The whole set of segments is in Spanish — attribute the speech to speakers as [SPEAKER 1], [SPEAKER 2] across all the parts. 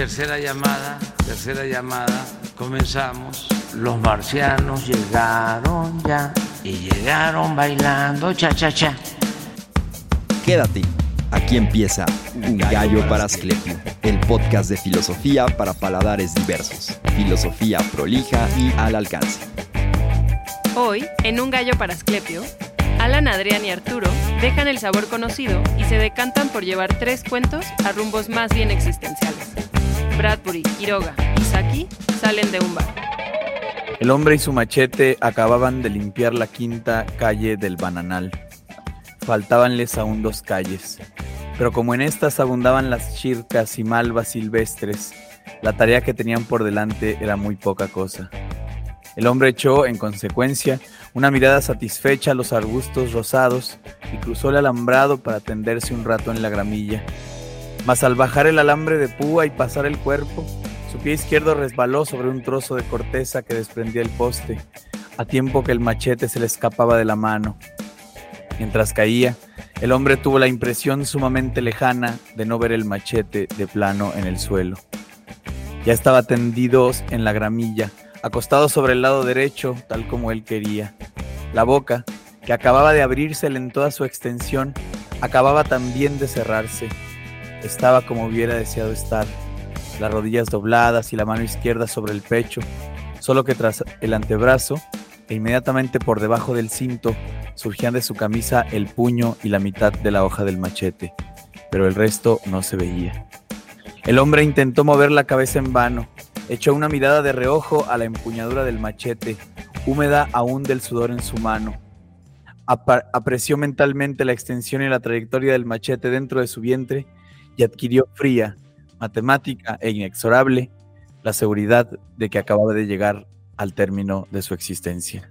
[SPEAKER 1] Tercera llamada, tercera llamada, comenzamos. Los marcianos llegaron ya y llegaron bailando cha cha cha.
[SPEAKER 2] Quédate, aquí empieza Un Gallo para Asclepio, el podcast de filosofía para paladares diversos. Filosofía prolija y al alcance.
[SPEAKER 3] Hoy, en Un Gallo para Asclepio, Alan, Adrián y Arturo dejan el sabor conocido y se decantan por llevar tres cuentos a rumbos más bien existenciales. Bradbury, Quiroga y Saki salen de un bar.
[SPEAKER 4] El hombre y su machete acababan de limpiar la quinta calle del Bananal. Faltábanles aún dos calles, pero como en estas abundaban las chircas y malvas silvestres, la tarea que tenían por delante era muy poca cosa. El hombre echó, en consecuencia, una mirada satisfecha a los arbustos rosados y cruzó el alambrado para tenderse un rato en la gramilla. Mas al bajar el alambre de púa y pasar el cuerpo, su pie izquierdo resbaló sobre un trozo de corteza que desprendía el poste, a tiempo que el machete se le escapaba de la mano. Mientras caía, el hombre tuvo la impresión sumamente lejana de no ver el machete de plano en el suelo. Ya estaba tendido en la gramilla, acostado sobre el lado derecho, tal como él quería. La boca, que acababa de abrirse en toda su extensión, acababa también de cerrarse. Estaba como hubiera deseado estar, las rodillas dobladas y la mano izquierda sobre el pecho, solo que tras el antebrazo e inmediatamente por debajo del cinto surgían de su camisa el puño y la mitad de la hoja del machete, pero el resto no se veía. El hombre intentó mover la cabeza en vano, echó una mirada de reojo a la empuñadura del machete, húmeda aún del sudor en su mano. apreció mentalmente la extensión y la trayectoria del machete dentro de su vientre y adquirió fría, matemática e inexorable la seguridad de que acababa de llegar al término de su existencia.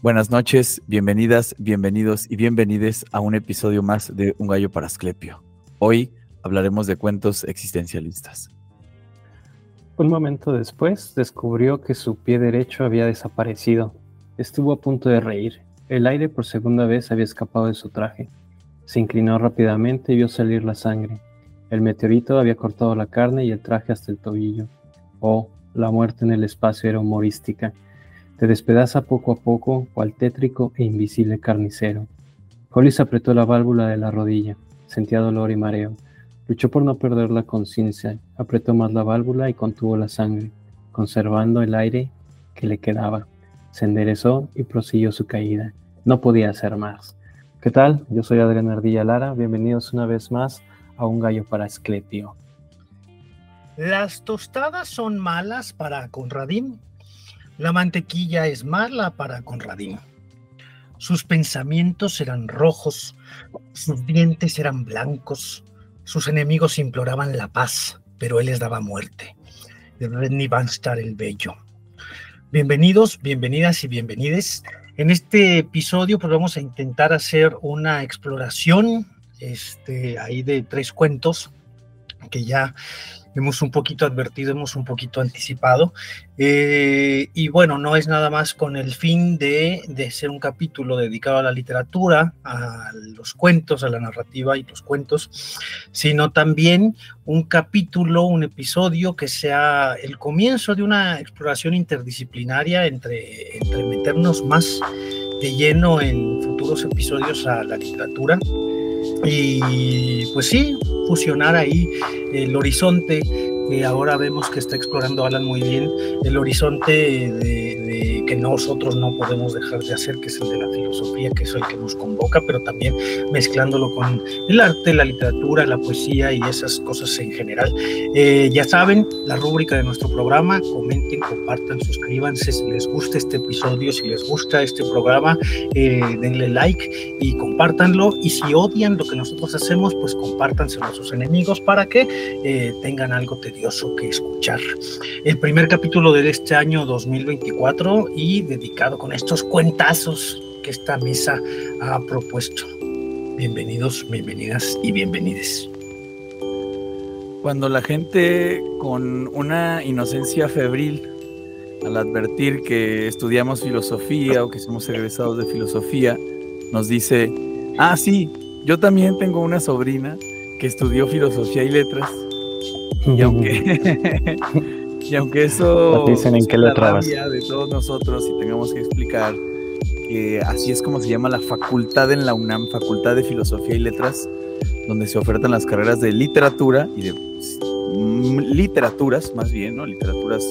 [SPEAKER 4] Buenas noches, bienvenidas, bienvenidos y bienvenides a un episodio más de Un gallo para Asclepio. Hoy hablaremos de cuentos existencialistas.
[SPEAKER 5] Un momento después descubrió que su pie derecho había desaparecido. Estuvo a punto de reír. El aire por segunda vez había escapado de su traje. Se inclinó rápidamente y vio salir la sangre. El meteorito había cortado la carne y el traje hasta el tobillo. Oh, la muerte en el espacio era humorística. Te despedaza poco a poco, cual tétrico e invisible carnicero. Hollis apretó la válvula de la rodilla. Sentía dolor y mareo. Luchó por no perder la conciencia, apretó más la válvula y contuvo la sangre, conservando el aire que le quedaba. Se enderezó y prosiguió su caída. No podía hacer más. ¿Qué tal? Yo soy Adrián Ardilla Lara. Bienvenidos una vez más a Un Gallo para Esclepio.
[SPEAKER 6] Las tostadas son malas para Conradín. La mantequilla es mala para Conradín. Sus pensamientos eran rojos, sus dientes eran blancos, sus enemigos imploraban la paz, pero él les daba muerte. De Redney Banstar el Bello. Bienvenidos, bienvenidas y bienvenides. En este episodio pues vamos a intentar hacer una exploración este, ahí de tres cuentos que ya hemos un poquito advertido, hemos un poquito anticipado. Eh, y bueno, no es nada más con el fin de, de, ser un capítulo dedicado a la literatura, a los cuentos, a la narrativa y los cuentos, sino también un capítulo, un episodio que sea el comienzo de una exploración interdisciplinaria entre, entre meternos más de lleno en futuros episodios a la literatura y pues sí, fusionar ahí el horizonte que ahora vemos que está explorando Alan muy bien, el horizonte de, que nosotros no podemos dejar de hacer, que es el de la filosofía, que es el que nos convoca, pero también mezclándolo con el arte, la literatura, la poesía y esas cosas en general. Eh, ya saben, la rúbrica de nuestro programa, comenten, compartan, suscríbanse si les gusta este episodio, si les gusta este programa, eh, denle like y compártanlo. Y si odian lo que nosotros hacemos, pues compártanselo a sus enemigos para que eh, tengan algo tedioso que escuchar. El primer capítulo de este año 2024 y dedicado con estos cuentazos que esta mesa ha propuesto. Bienvenidos, bienvenidas y bienvenides.
[SPEAKER 4] Cuando la gente con una inocencia febril, al advertir que estudiamos filosofía o que somos egresados de filosofía, nos dice, ah, sí, yo también tengo una sobrina que estudió filosofía y letras, Y aunque, y aunque eso
[SPEAKER 5] dicen en qué letra vas.
[SPEAKER 4] de todos nosotros y tengamos que explicar que así es como se llama la facultad en la UNAM, Facultad de Filosofía y Letras, donde se ofertan las carreras de literatura y de mm, literaturas, más bien, ¿no? Literaturas,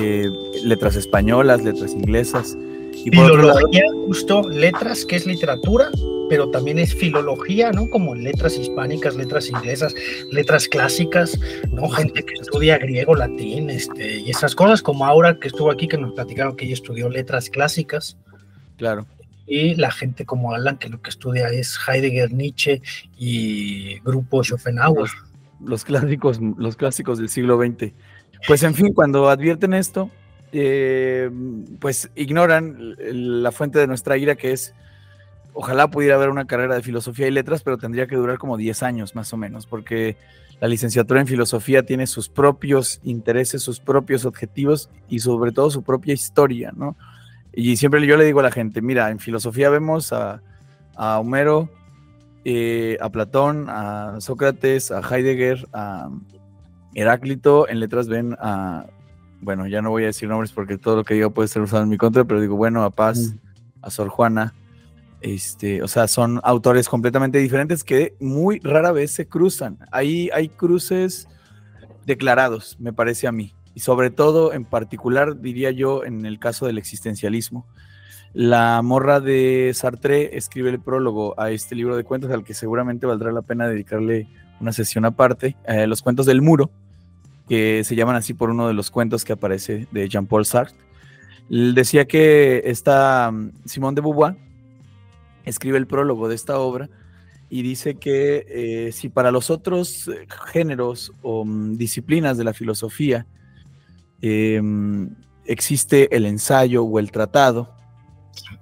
[SPEAKER 4] eh, letras españolas, letras inglesas.
[SPEAKER 6] Y Filología, justo, letras, que es literatura, pero también es filología, ¿no? Como letras hispánicas, letras inglesas, letras clásicas, ¿no? Gente que estudia griego, latín, este, y esas cosas, como Aura que estuvo aquí, que nos platicaron que ella estudió letras clásicas.
[SPEAKER 4] Claro.
[SPEAKER 6] Y la gente como Alan, que lo que estudia es Heidegger, Nietzsche y grupo Schopenhauer.
[SPEAKER 4] Los, clásicos, los clásicos del siglo XX. Pues en fin, cuando advierten esto, eh, pues ignoran la fuente de nuestra ira, que es, ojalá pudiera haber una carrera de filosofía y letras, pero tendría que durar como 10 años más o menos, porque la licenciatura en filosofía tiene sus propios intereses, sus propios objetivos y sobre todo su propia historia, ¿no? Y siempre yo le digo a la gente, mira, en filosofía vemos a, Homero, eh, a Platón, a Sócrates, a Heidegger, a Heráclito, en letras ven a, bueno, ya no voy a decir nombres porque todo lo que diga puede ser usado en mi contra, pero digo, bueno, a Paz, a Sor Juana, este, o sea, son autores completamente diferentes que muy rara vez se cruzan. Ahí hay cruces declarados, me parece a mí y sobre todo en particular diría yo en el caso del existencialismo. La morra de Sartre escribe el prólogo a este libro de cuentos al que seguramente valdrá la pena dedicarle una sesión aparte, eh, los cuentos del muro, que se llaman así por uno de los cuentos que aparece de Jean-Paul Sartre. Decía que esta mm, Simone de Beauvoir escribe el prólogo de esta obra y dice que eh, si para los otros eh, géneros o mm, disciplinas de la filosofía Em, existe el ensayo o el tratado,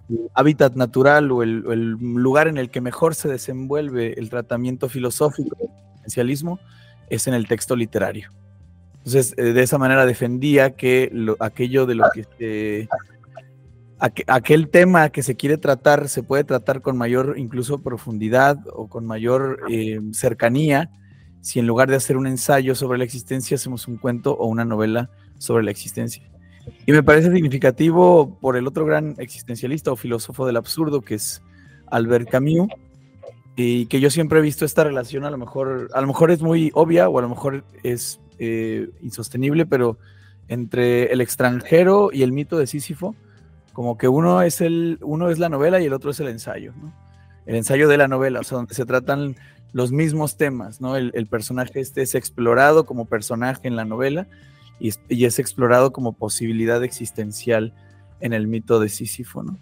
[SPEAKER 4] el hábitat natural o el, lugar en el que mejor se desenvuelve el tratamiento filosófico del esencialismo es en el texto literario. Entonces, eh, de esa manera defendía que aquello de lo que aquel tema que se quiere tratar se puede tratar con mayor incluso profundidad o con mayor em, cercanía si en lugar de hacer un ensayo sobre la existencia hacemos un cuento o una novela sobre la existencia. Y me parece significativo por el otro gran existencialista o filósofo del absurdo que es Albert Camus, y que yo siempre he visto esta relación, a lo mejor, a lo mejor es muy obvia o a lo mejor es eh, insostenible, pero entre el extranjero y el mito de Sísifo, como que uno es, el, uno es la novela y el otro es el ensayo, El ensayo de la novela, o sea, donde se tratan los mismos temas, ¿no? El, personaje este es explorado como personaje en la novela y, es explorado como posibilidad existencial en el mito de Sísifo, ¿no?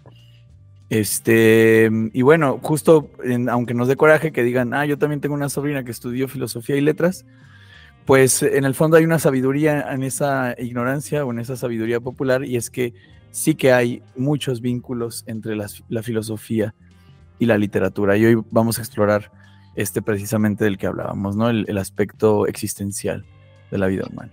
[SPEAKER 4] Este, y bueno, justo, aunque nos dé coraje que digan, ah, yo también tengo una sobrina que estudió filosofía y letras, pues en el fondo hay una sabiduría en esa ignorancia o en esa sabiduría popular, y es que sí que hay muchos vínculos entre la filosofía y la literatura. Y hoy vamos a explorar este precisamente del que hablábamos, ¿no? el aspecto existencial de la vida humana.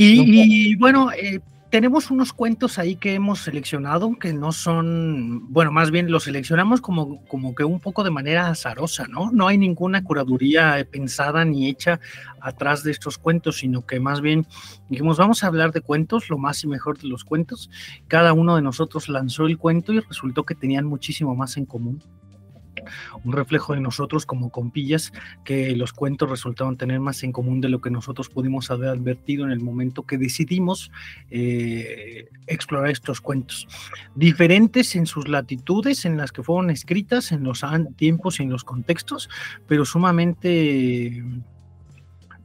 [SPEAKER 6] Y, bueno, eh, tenemos unos cuentos ahí que hemos seleccionado que no son, bueno, más bien los seleccionamos como, como que un poco de manera azarosa, ¿no? No hay ninguna curaduría pensada ni hecha atrás de estos cuentos, sino que más bien dijimos, vamos a hablar de cuentos, lo más y mejor de los cuentos. Cada uno de nosotros lanzó el cuento y resultó que tenían muchísimo más en común un reflejo de nosotros como compillas, que los cuentos resultaron tener más en común de lo que nosotros pudimos haber advertido en el momento que decidimos eh, explorar estos cuentos. Diferentes en sus latitudes en las que fueron escritas, en los tiempos y en los contextos, pero sumamente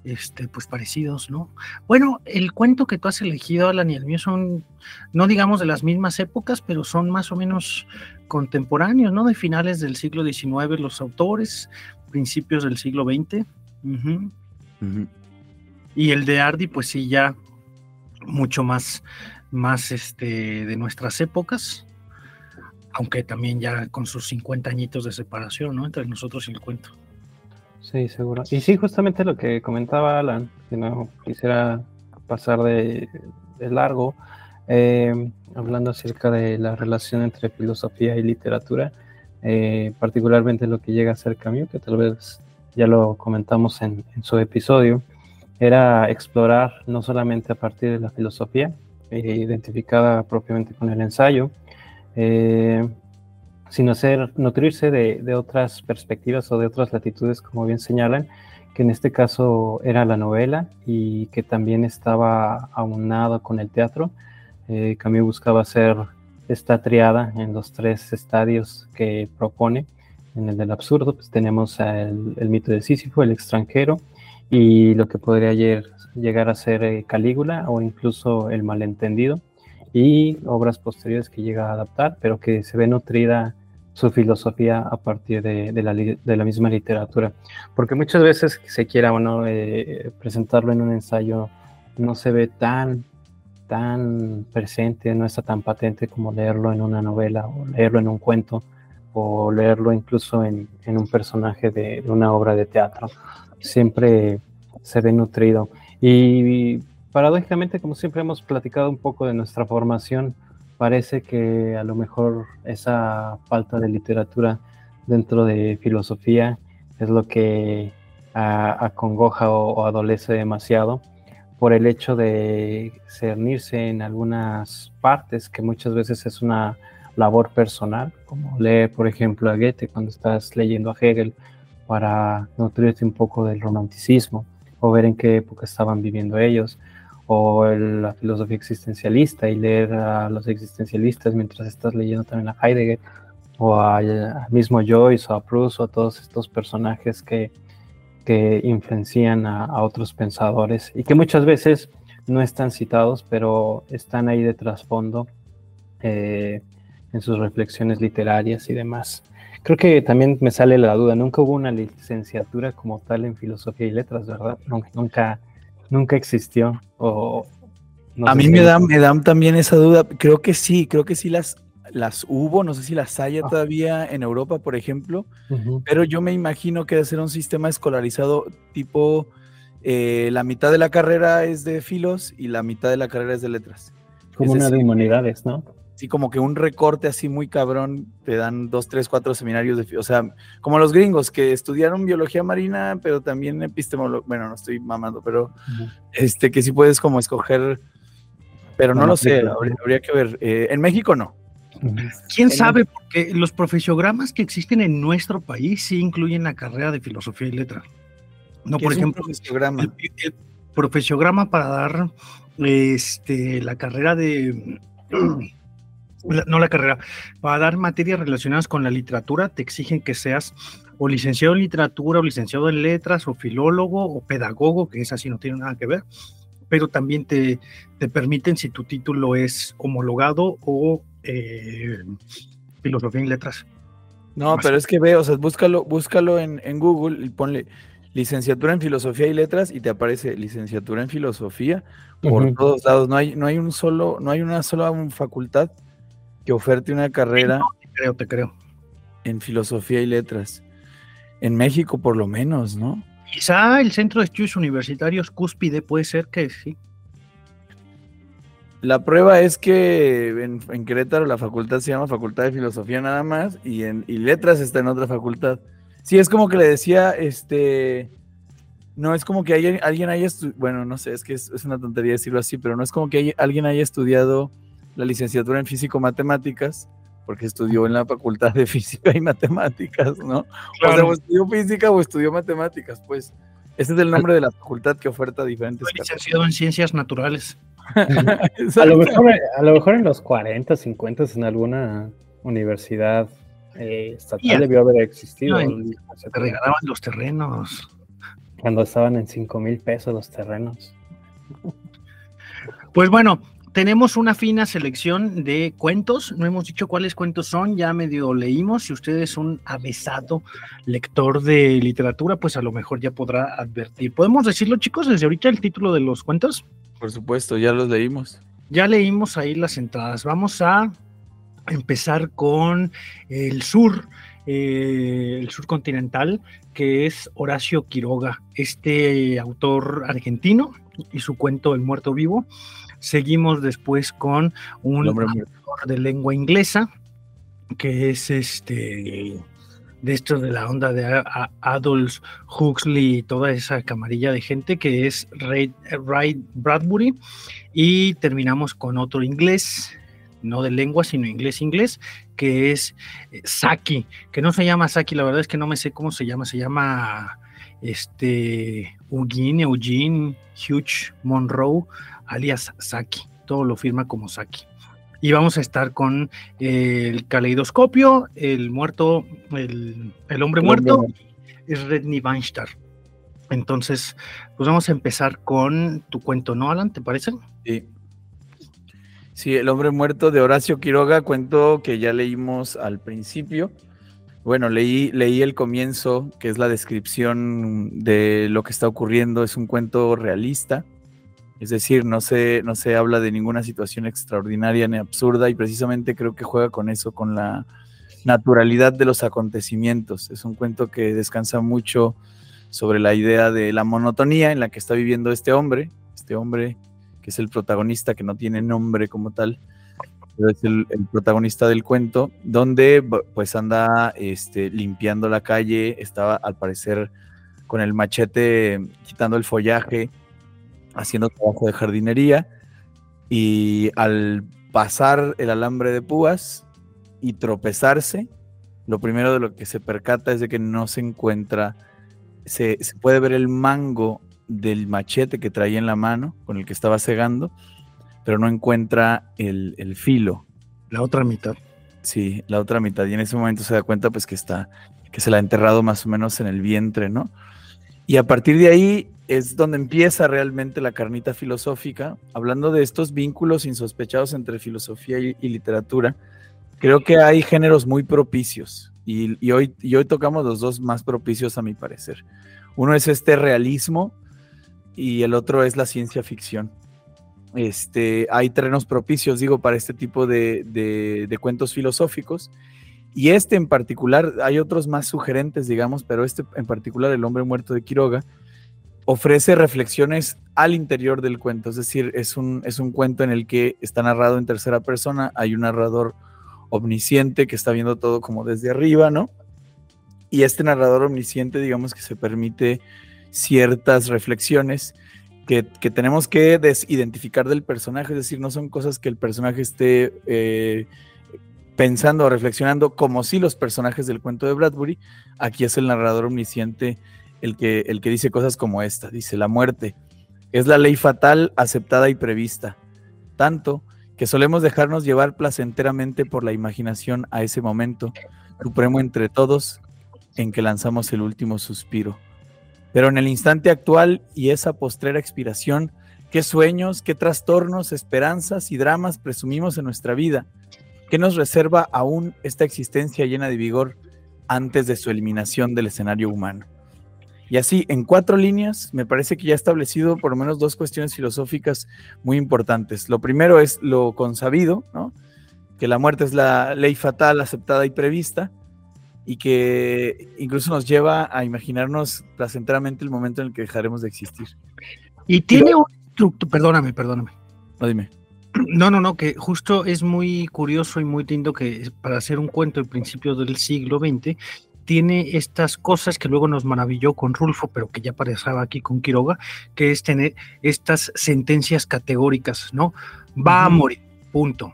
[SPEAKER 6] este, pues parecidos, ¿no? Bueno, el cuento que tú has elegido, Alan, y el mío son, no digamos de las mismas épocas, pero son más o menos contemporáneos, ¿no? De finales del siglo XIX los autores, principios del siglo XX. Y el de Ardi, pues sí, ya mucho más, más este, de nuestras épocas, aunque también ya con sus 50 añitos de separación, ¿no? Entre nosotros y el cuento.
[SPEAKER 5] Sí, seguro. Y sí, justamente lo que comentaba Alan, que no quisiera pasar de, largo, eh, hablando acerca de la relación entre filosofía y literatura, eh, particularmente lo que llega a ser Camus, que tal vez ya lo comentamos en, su episodio, era explorar no solamente a partir de la filosofía, eh, identificada propiamente con el ensayo, eh, sino hacer, nutrirse de, de, otras perspectivas o de otras latitudes, como bien señalan, que en este caso era la novela y que también estaba aunado con el teatro. Eh, Camus buscaba hacer esta triada en los tres estadios que propone. En el del absurdo, pues tenemos el, mito de Sísifo, el extranjero, y lo que podría llegar a ser eh, Calígula o incluso El malentendido, y obras posteriores que llega a adaptar, pero que se ve nutrida su filosofía a partir de, la, misma literatura. Porque muchas veces se quiera bueno, eh, presentarlo en un ensayo, no se ve tan tan presente, no está tan patente como leerlo en una novela o leerlo en un cuento o leerlo incluso en, en un personaje de, una obra de teatro. Siempre se ve nutrido. Y, paradójicamente, como siempre hemos platicado un poco de nuestra formación, parece que a lo mejor esa falta de literatura dentro de filosofía es lo que acongoja o adolece demasiado por el hecho de cernirse en algunas partes que muchas veces es una labor personal, como leer, por ejemplo, a Goethe cuando estás leyendo a Hegel para nutrirte un poco del romanticismo o ver en qué época estaban viviendo ellos, o el, la filosofía existencialista y leer a los existencialistas mientras estás leyendo también a Heidegger, o al mismo Joyce o a Proust o a todos estos personajes que que influencian a, a, otros pensadores y que muchas veces no están citados, pero están ahí de trasfondo eh, en sus reflexiones literarias y demás. Creo que también me sale la duda, nunca hubo una licenciatura como tal en filosofía y letras, ¿verdad? Nunca, nunca existió. O,
[SPEAKER 4] no a mí me da, me da también esa duda, creo que sí, creo que sí las las hubo, no sé si las haya ah. todavía en Europa, por ejemplo, uh -huh. pero yo me imagino que debe ser un sistema escolarizado tipo eh, la mitad de la carrera es de filos y la mitad de la carrera es de letras.
[SPEAKER 5] Como
[SPEAKER 4] es
[SPEAKER 5] una
[SPEAKER 4] decir,
[SPEAKER 5] de humanidades, ¿no?
[SPEAKER 4] Sí, como que un recorte así muy cabrón, te dan dos, tres, cuatro seminarios de, o sea, como los gringos que estudiaron biología marina, pero también epistemología, bueno, no estoy mamando, pero uh -huh. este, que sí puedes como escoger, pero no, no lo sé, habría, habría, que ver. Eh, en México no,
[SPEAKER 6] ¿Quién sabe? Porque los profesiogramas que existen en nuestro país sí incluyen la carrera de filosofía y letra. No, por ejemplo,
[SPEAKER 4] profesiograma?
[SPEAKER 6] El, el, profesiograma para dar este, la carrera de. No la carrera, para dar materias relacionadas con la literatura, te exigen que seas o licenciado en literatura, o licenciado en letras, o filólogo, o pedagogo, que es así, no tiene nada que ver pero también te, te permiten si tu título es homologado o eh, filosofía en letras.
[SPEAKER 4] No, pero es que ve, o sea, búscalo, búscalo en, en, Google y ponle licenciatura en filosofía y letras y te aparece licenciatura en filosofía por uh -huh. todos lados. No hay, no hay un solo, no hay una sola facultad que oferte una carrera.
[SPEAKER 6] No, te creo, te creo.
[SPEAKER 4] En filosofía y letras. En México, por lo menos, ¿no?
[SPEAKER 6] Quizá el Centro de Estudios Universitarios Cúspide puede ser que sí.
[SPEAKER 4] La prueba es que en, en, Querétaro la facultad se llama Facultad de Filosofía nada más y en y Letras está en otra facultad. Sí, es como que le decía, este, no es como que hay, alguien haya, bueno, no sé, es que es, es, una tontería decirlo así, pero no es como que hay, alguien haya estudiado la licenciatura en Físico-Matemáticas porque estudió en la Facultad de Física y Matemáticas, ¿no? Claro. O sea, o estudió Física o estudió Matemáticas, pues. Ese es el nombre de la facultad que oferta diferentes.
[SPEAKER 6] Licenciado en Ciencias Naturales.
[SPEAKER 5] A, lo mejor, a lo mejor en los 40, 50 en alguna universidad eh, estatal yeah. debió haber existido. No,
[SPEAKER 6] te regalaban los terrenos.
[SPEAKER 5] Cuando estaban en 5 mil pesos los terrenos.
[SPEAKER 6] Pues bueno, tenemos una fina selección de cuentos. No hemos dicho cuáles cuentos son, ya medio leímos. Si usted es un avesado lector de literatura, pues a lo mejor ya podrá advertir. ¿Podemos decirlo, chicos, desde ahorita el título de los cuentos?
[SPEAKER 4] Por supuesto, ya los leímos.
[SPEAKER 6] Ya leímos ahí las entradas. Vamos a empezar con el sur, eh, el sur continental, que es Horacio Quiroga, este autor argentino y su cuento El muerto vivo. Seguimos después con un autor de lengua inglesa, que es este de estos de la onda de Adolf Huxley y toda esa camarilla de gente que es Ray, Ray Bradbury. Y terminamos con otro inglés, no de lengua, sino inglés-inglés, que es eh, Saki, que no se llama Saki, la verdad es que no me sé cómo se llama, se llama este Eugene, Eugene Hugh Monroe, alias Saki, todo lo firma como Saki. Y vamos a estar con eh, el caleidoscopio, el muerto, el, hombre muerto, es Redney Weinstein. Entonces, pues vamos a empezar con tu cuento, ¿no, Alan? ¿Te parece?
[SPEAKER 4] Sí. Sí, El hombre muerto de Horacio Quiroga, cuento que ya leímos al principio. Bueno, leí, leí el comienzo, que es la descripción de lo que está ocurriendo. Es un cuento realista, es decir, no se, no se habla de ninguna situación extraordinaria ni absurda y precisamente creo que juega con eso, con la naturalidad de los acontecimientos. Es un cuento que descansa mucho sobre la idea de la monotonía en la que está viviendo este hombre, este hombre que es el protagonista, que no tiene nombre como tal, pero es el, protagonista del cuento, donde pues anda este, limpiando la calle, estaba al parecer con el machete quitando el follaje, haciendo trabajo de jardinería, y al pasar el alambre de púas y tropezarse, lo primero de lo que se percata es de que no se encuentra, se, se puede ver el mango del machete que traía en la mano, con el que estaba cegando, pero no encuentra el, filo.
[SPEAKER 6] La otra mitad.
[SPEAKER 4] Sí, la otra mitad. Y en ese momento se da cuenta pues que está, que se la ha enterrado más o menos en el vientre, ¿no? Y a partir de ahí es donde empieza realmente la carnita filosófica, hablando de estos vínculos insospechados entre filosofía y, literatura. Creo que hay géneros muy propicios y, hoy, y hoy tocamos los dos más propicios a mi parecer. Uno es este realismo y el otro es la ciencia ficción. Este, hay terrenos propicios, digo, para este tipo de, cuentos filosóficos. Y este en particular, hay otros más sugerentes, digamos, pero este en particular, El hombre muerto de Quiroga, ofrece reflexiones al interior del cuento. Es decir, es un, es un cuento en el que está narrado en tercera persona, hay un narrador omnisciente que está viendo todo como desde arriba, ¿no? Y este narrador omnisciente, digamos que se permite ciertas reflexiones que, tenemos que desidentificar del personaje, es decir, no son cosas que el personaje esté eh, pensando o reflexionando como si los personajes del cuento de Bradbury. Aquí es el narrador omnisciente el que, el que dice cosas como esta, dice, la muerte es la ley fatal aceptada y prevista, tanto que solemos dejarnos llevar placenteramente por la imaginación a ese momento, supremo entre todos, en que lanzamos el último suspiro. Pero en el instante actual y esa postrera expiración, qué sueños, qué trastornos, esperanzas y dramas presumimos en nuestra vida, qué nos reserva aún esta existencia llena de vigor antes de su eliminación del escenario humano. Y así, en cuatro líneas, me parece que ya ha establecido por lo menos dos cuestiones filosóficas muy importantes. Lo primero es lo consabido, ¿no? que la muerte es la ley fatal aceptada y prevista, y que incluso nos lleva a imaginarnos placenteramente el momento en el que dejaremos de existir.
[SPEAKER 6] Y tiene un truco, perdóname, perdóname.
[SPEAKER 4] No, dime.
[SPEAKER 6] No, no, no, que justo es muy curioso y muy lindo que para hacer un cuento del principio del siglo XX tiene estas cosas que luego nos maravilló con Rulfo, pero que ya aparecía aquí con Quiroga, que es tener estas sentencias categóricas, ¿no? Va a morir, punto.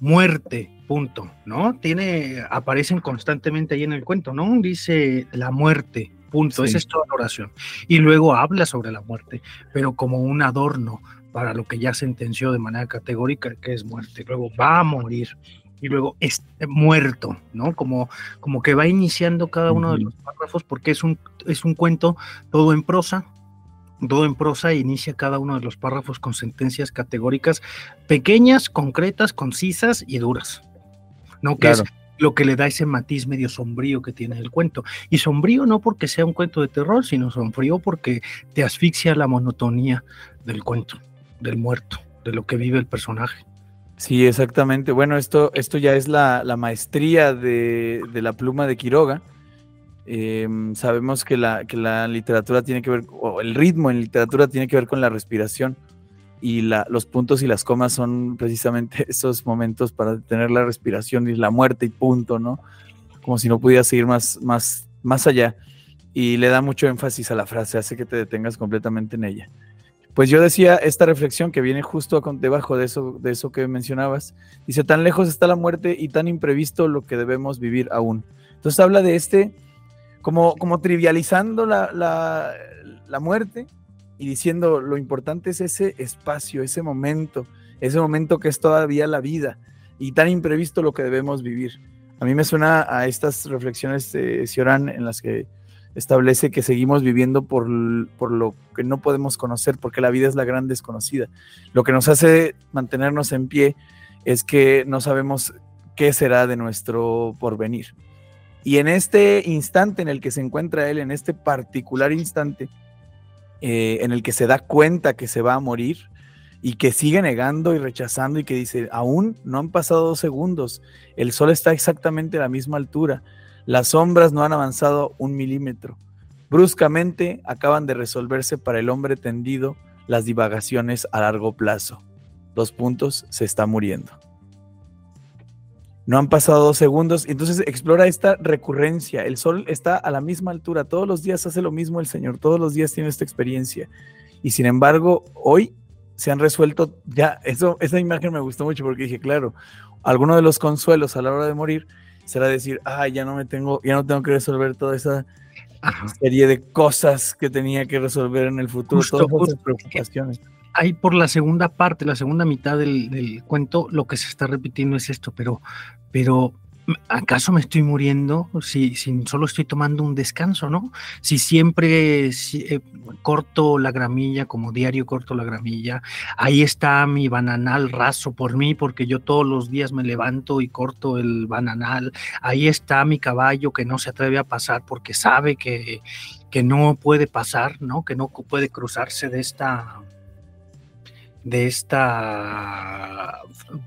[SPEAKER 6] Muerte, punto, ¿no? Tiene, aparecen constantemente ahí en el cuento, ¿no? Dice la muerte, punto, esa es toda la oración. Y luego habla sobre la muerte, pero como un adorno para lo que ya sentenció de manera categórica que es muerte. Luego va a morir y luego es muerto, ¿no? Como, como que va iniciando cada uno de los párrafos porque es un, es un cuento todo en prosa, todo en prosa e inicia cada uno de los párrafos con sentencias categóricas pequeñas, concretas, concisas y duras. ¿no? Que es lo que le da ese matiz medio sombrío que tiene el cuento. Y sombrío no porque sea un cuento de terror, sino sombrío porque te asfixia la monotonía del cuento, del muerto, de lo que vive el personaje.
[SPEAKER 4] Sí, exactamente. Bueno, esto, esto ya es la, maestría de, la pluma de Quiroga. Em, sabemos que la, que la literatura tiene que ver, o el ritmo en literatura tiene que ver con la respiración y los puntos y las comas son precisamente esos momentos para detener la respiración y la muerte y punto, ¿no? como si no pudiera seguir más, más, más allá. Y le da mucho énfasis a la frase, hace que te detengas completamente en ella. Pues yo decía esta reflexión que viene justo debajo de eso, de eso que mencionabas. Dice, tan lejos está la muerte y tan imprevisto lo que debemos vivir aún. Entonces habla de este, como, como trivializando la, la, la muerte y diciendo lo importante es ese espacio, ese momento, ese momento que es todavía la vida y tan imprevisto lo que debemos vivir. A mí me suena a estas reflexiones de Ciorán en las que establece que seguimos viviendo por, por, lo que no podemos conocer, porque la vida es la gran desconocida. Lo que nos hace mantenernos en pie es que no sabemos qué será de nuestro porvenir. Y en este instante en el que se encuentra él, en este particular instante, eh, en el que se da cuenta que se va a morir y que sigue negando y rechazando y que dice, aún no han pasado dos segundos, el sol está exactamente a la misma altura, las sombras no han avanzado un milímetro. Bruscamente acaban de resolverse para el hombre tendido las divagaciones a largo plazo. Dos puntos, se está muriendo. No han pasado dos segundos, entonces explora esta recurrencia. El sol está a la misma altura, todos los días hace lo mismo el Señor, todos los días tiene esta experiencia. Y sin embargo, hoy se han resuelto ya, eso, esa imagen me gustó mucho porque dije, claro, alguno de los consuelos a la hora de morir será decir, ah, ya no me tengo, ya no tengo que resolver toda esa serie de cosas que tenía que resolver en el futuro, todas esas preocupaciones.
[SPEAKER 6] Ahí por la segunda parte, la segunda mitad del, del, cuento, lo que se está repitiendo es esto, pero, pero ¿acaso me estoy muriendo si, si, solo estoy tomando un descanso, no? Si siempre eh, corto la gramilla, como diario corto la gramilla, ahí está mi bananal raso por mí, porque yo todos los días me levanto y corto el bananal, ahí está mi caballo que no se atreve a pasar porque sabe que, que no puede pasar, ¿no? Que no puede cruzarse de esta de esta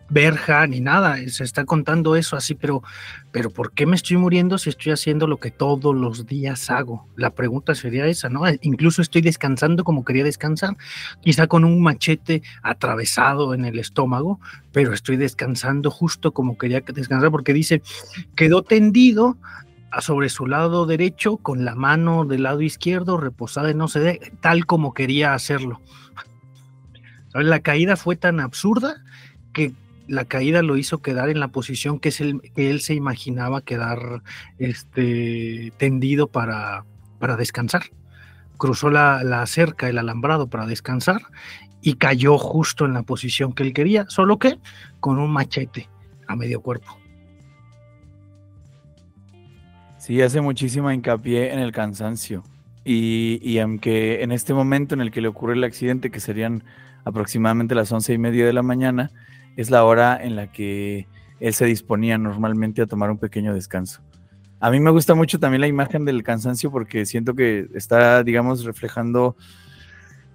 [SPEAKER 6] verja ni nada, se está contando eso así, pero, pero ¿por qué me estoy muriendo si estoy haciendo lo que todos los días hago? La pregunta sería esa, ¿no? Incluso estoy descansando como quería descansar, quizá con un machete atravesado en el estómago, pero estoy descansando justo como quería descansar, porque dice, quedó tendido sobre su lado derecho con la mano del lado izquierdo reposada en no sé, tal como quería hacerlo. La caída fue tan absurda que la caída lo hizo quedar en la posición que, es el, que él se imaginaba quedar este, tendido para, para descansar. Cruzó la, la cerca, el alambrado para descansar y cayó justo en la posición que él quería, solo que con un machete a medio cuerpo.
[SPEAKER 4] Sí, hace muchísima hincapié en el cansancio. Y, y, aunque en este momento en el que le ocurre el accidente, que serían aproximadamente las once y media de la mañana, es la hora en la que él se disponía normalmente a tomar un pequeño descanso. A mí me gusta mucho también la imagen del cansancio porque siento que está, digamos, reflejando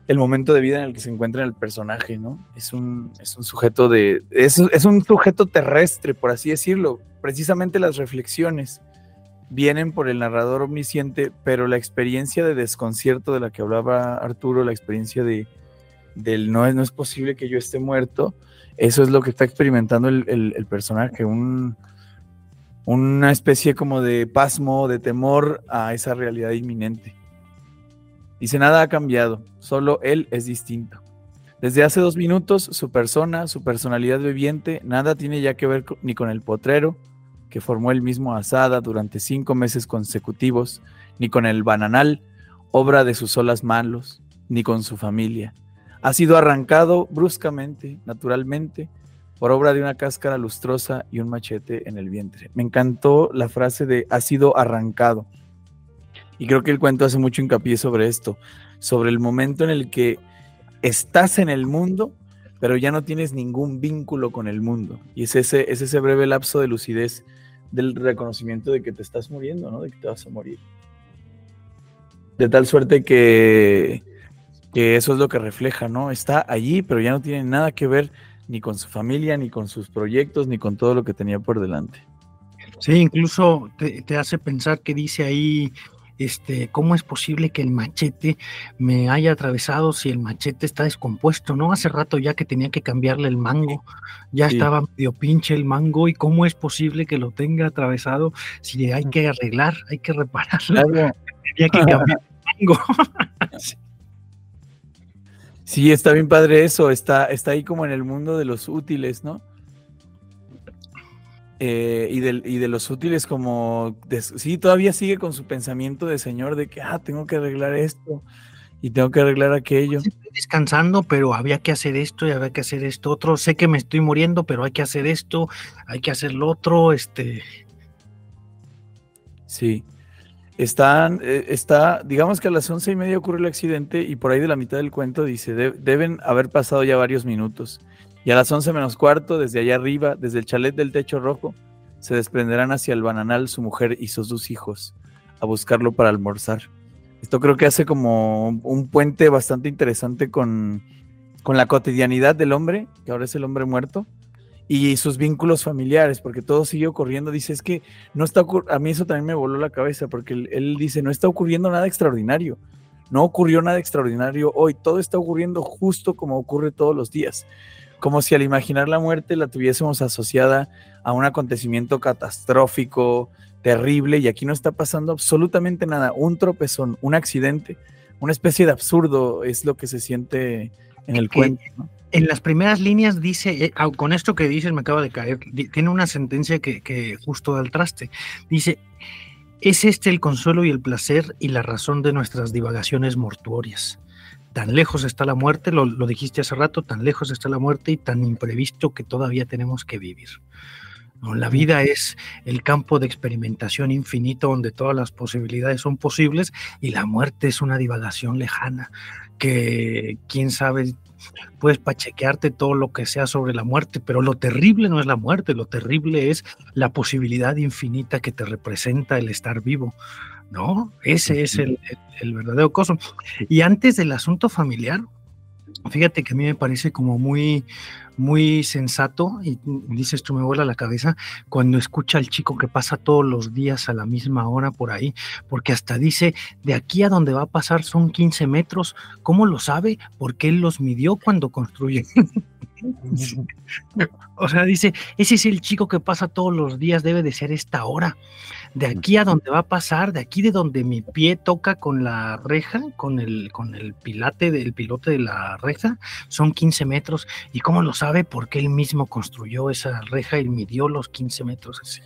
[SPEAKER 4] el momento de vida en el que se encuentra el personaje, ¿no? Es un, es un sujeto de. Es, es un sujeto terrestre, por así decirlo. Precisamente las reflexiones vienen por el narrador omnisciente, pero la experiencia de desconcierto de la que hablaba Arturo, la experiencia de, del no es, posible que yo esté muerto, eso es lo que está experimentando el, personaje, un, una especie como de pasmo, de temor a esa realidad inminente. Dice, nada ha cambiado, solo él es distinto. Desde hace dos minutos, su persona, su personalidad viviente, nada tiene ya que ver ni con el potrero, que formó el mismo Asada durante cinco meses consecutivos, ni con el bananal, obra de sus solas manos, ni con su familia ha sido arrancado bruscamente, naturalmente, por obra de una cáscara lustrosa y un machete en el vientre. Me encantó la frase de ha sido arrancado. Y creo que el cuento hace mucho hincapié sobre esto, sobre el momento en el que estás en el mundo, pero ya no tienes ningún vínculo con el mundo. Y es ese, es ese breve lapso de lucidez del reconocimiento de que te estás muriendo, ¿no? De que te vas a morir. De tal suerte que que eso es lo que refleja, ¿no? Está allí, pero ya no tiene nada que ver ni con su familia, ni con sus proyectos, ni con todo lo que tenía por delante.
[SPEAKER 6] Sí, incluso te, hace pensar que dice ahí, este, ¿cómo es posible que el machete me haya atravesado si el machete está descompuesto? ¿No? Hace rato ya que tenía que cambiarle el mango, ya estaba medio pinche el mango, y cómo es posible que lo tenga atravesado si hay que arreglar, hay que repararlo. Tenía que cambiar el mango.
[SPEAKER 4] Sí, está bien padre eso, está, está ahí como en el mundo de los útiles, ¿no? Eh, y, de, y, de, los útiles como, sí, todavía sigue con su pensamiento de señor de que, ah, tengo que arreglar esto y tengo que arreglar aquello.
[SPEAKER 6] Estoy descansando, pero había que hacer esto y había que hacer esto otro. Sé que me estoy muriendo, pero hay que hacer esto, hay que hacer lo otro, este.
[SPEAKER 4] Sí. Están, eh, está, digamos que a las once y media ocurre el accidente y por ahí de la mitad del cuento dice, deben haber pasado ya varios minutos. Y a las once menos cuarto, desde allá arriba, desde el chalet del techo rojo, se desprenderán hacia el bananal su mujer y sus dos hijos, a buscarlo para almorzar. Esto creo que hace como un puente bastante interesante con, con la cotidianidad del hombre, que ahora es el hombre muerto, y sus vínculos familiares, porque todo sigue ocurriendo. Dice, es que no está a mí eso también me voló la cabeza, porque él, dice, no está ocurriendo nada extraordinario. No ocurrió nada extraordinario hoy, todo está ocurriendo justo como ocurre todos los días. Como si al imaginar la muerte la tuviésemos asociada a un acontecimiento catastrófico, terrible, y aquí no está pasando absolutamente nada. Un tropezón, un accidente, una especie de absurdo es lo que se siente en el cuento. ¿no?
[SPEAKER 6] En las primeras líneas dice, eh, con esto que dices me acaba de caer, tiene una sentencia que, justo da el traste. Dice, es este el consuelo y el placer y la razón de nuestras divagaciones mortuorias. Tan lejos está la muerte, lo, lo dijiste hace rato, tan lejos está la muerte y tan imprevisto que todavía tenemos que vivir. La vida es el campo de experimentación infinito donde todas las posibilidades son posibles y la muerte es una divagación lejana que quién sabe puedes pachequearte todo lo que sea sobre la muerte, pero lo terrible no es la muerte, lo terrible es la posibilidad infinita que te representa el estar vivo. ¿No? Ese es el, el verdadero coso. Y antes del asunto familiar, Fíjate que a mí me parece como muy, muy sensato, y dices tú me vuela la cabeza, cuando escucha al chico que pasa todos los días a la misma hora por ahí, porque hasta dice, de aquí a donde va a pasar son 15 metros, ¿cómo lo sabe? Porque él los midió cuando construye. o sea, dice, ese es el chico que pasa todos los días, debe de ser esta hora. De aquí a donde va a pasar, de aquí de donde mi pie toca con la reja, con el, con el pilate del pilote de la reja, son 15 metros. ¿Y cómo lo sabe? Porque él mismo construyó esa reja y midió los 15 metros así.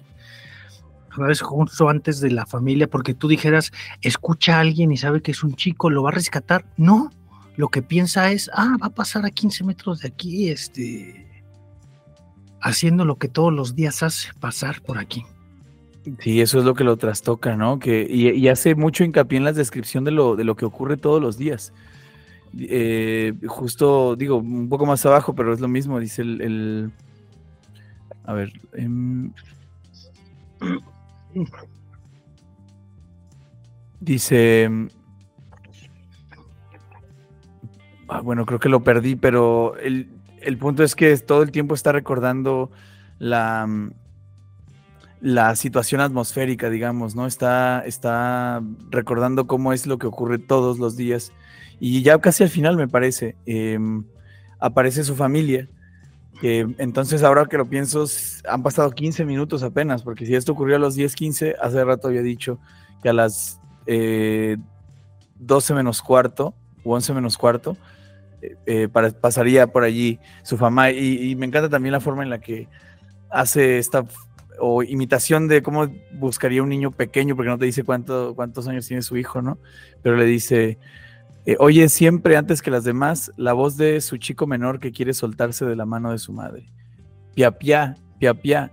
[SPEAKER 6] Una vez justo antes de la familia, porque tú dijeras, escucha a alguien y sabe que es un chico, ¿lo va a rescatar? No, lo que piensa es, ah, va a pasar a 15 metros de aquí, este, haciendo lo que todos los días hace, pasar por aquí.
[SPEAKER 4] Sí, eso es lo que lo trastoca, ¿no? Que, y, hace mucho hincapié en la descripción de lo, de lo que ocurre todos los días. Eh, justo, digo, un poco más abajo, pero es lo mismo, dice el... a ver. Em, dice Ah, bueno, creo que lo perdí, pero el, punto es que todo el tiempo está recordando la, mm, la situación atmosférica, digamos, ¿no? Está, está recordando cómo es lo que ocurre todos los días. Y ya casi al final, me parece, em, aparece su familia. entonces, ahora que lo pienso, han pasado 15 minutos apenas, porque si esto ocurrió a los 10, 15, hace rato había dicho que a las 12 eh, menos cuarto, o 11 menos cuarto, eh, pasaría por allí su fama. Y, me encanta también la forma en la que hace esta o imitación de cómo buscaría un niño pequeño, porque no te dice cuánto, cuántos años tiene su hijo, ¿no? Pero le dice, eh, oye siempre antes que las demás la voz de su chico menor que quiere soltarse de la mano de su madre. Pia, pia, pia, pia.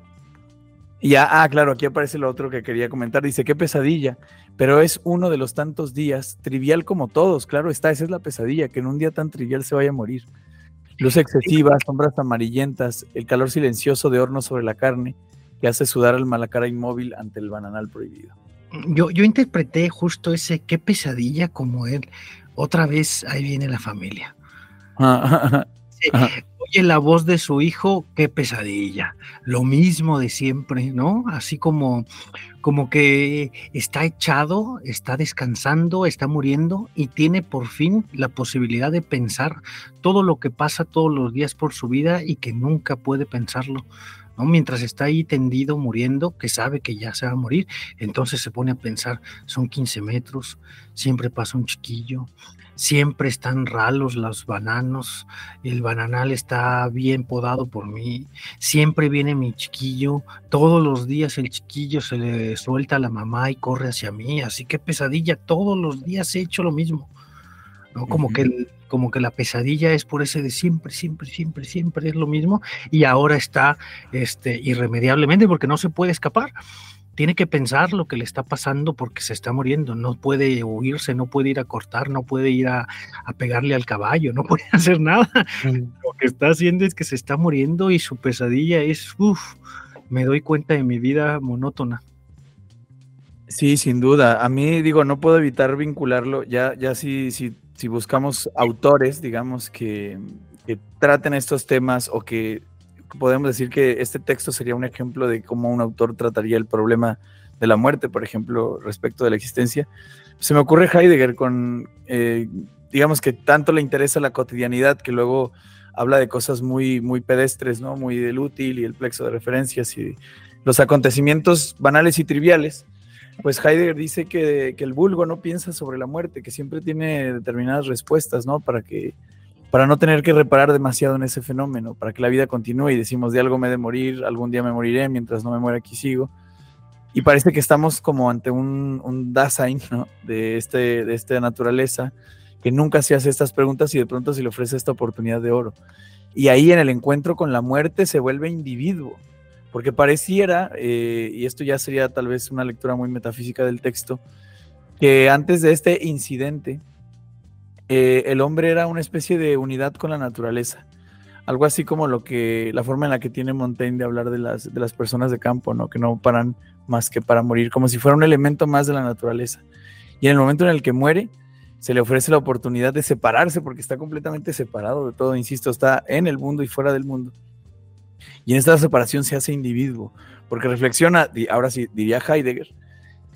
[SPEAKER 4] Y ya, ah, claro, aquí aparece lo otro que quería comentar. Dice, qué pesadilla pero es uno de los tantos días, trivial como todos, claro está, esa es la pesadilla, que en un día tan trivial se vaya a morir. Luz excesiva, sombras amarillentas, el calor silencioso de horno sobre la carne, que hace sudar al malacara inmóvil ante el bananal prohibido.
[SPEAKER 6] Yo, yo interpreté justo ese qué pesadilla como él. Otra vez ahí viene la familia. oye la voz de su hijo, qué pesadilla. Lo mismo de siempre, ¿no? Así como, como que está echado, está descansando, está muriendo y tiene por fin la posibilidad de pensar todo lo que pasa todos los días por su vida y que nunca puede pensarlo. ¿No? Mientras está ahí tendido, muriendo, que sabe que ya se va a morir, entonces se pone a pensar, son 15 metros, siempre pasa un chiquillo, siempre están ralos los bananos, el bananal está bien podado por mí, siempre viene mi chiquillo, todos los días el chiquillo se le suelta a la mamá y corre hacia mí, así que pesadilla, todos los días he hecho lo mismo, ¿no? Como que como que la pesadilla es por ese de siempre, siempre, siempre, siempre es lo mismo y ahora está este, irremediablemente porque no se puede escapar tiene que pensar lo que le está pasando porque se está muriendo, no puede huirse, no puede ir a cortar, no puede ir a, pegarle al caballo, no puede hacer nada. Lo que está haciendo es que se está muriendo y su pesadilla es, uff, me doy cuenta de mi vida monótona.
[SPEAKER 4] Sí, sin duda. A mí digo, no puedo evitar vincularlo, ya, ya si, si, si buscamos autores, digamos, que, traten estos temas o que podemos decir que este texto sería un ejemplo de cómo un autor trataría el problema de la muerte, por ejemplo, respecto de la existencia. Se me ocurre Heidegger con, eh, digamos que tanto le interesa la cotidianidad que luego habla de cosas muy, muy pedestres, ¿no? Muy del útil y el plexo de referencias y los acontecimientos banales y triviales. Pues Heidegger dice que, el vulgo no piensa sobre la muerte, que siempre tiene determinadas respuestas, ¿no? Para que para no tener que reparar demasiado en ese fenómeno, para que la vida continúe y decimos de algo me he de morir, algún día me moriré, mientras no me muera aquí sigo. Y parece que estamos como ante un, un Dasein de, este, de esta naturaleza que nunca se hace estas preguntas y de pronto se le ofrece esta oportunidad de oro. Y ahí en el encuentro con la muerte se vuelve individuo, porque pareciera, eh, y esto ya sería tal vez una lectura muy metafísica del texto, que antes de este incidente, eh, el hombre era una especie de unidad con la naturaleza. Algo así como lo que, la forma en la que tiene Montaigne de hablar de las, de las personas de campo, ¿no? Que no paran más que para morir, como si fuera un elemento más de la naturaleza. Y en el momento en el que muere, se le ofrece la oportunidad de separarse, porque está completamente separado de todo, insisto, está en el mundo y fuera del mundo. Y en esta separación se hace individuo, porque reflexiona, ahora sí diría Heidegger,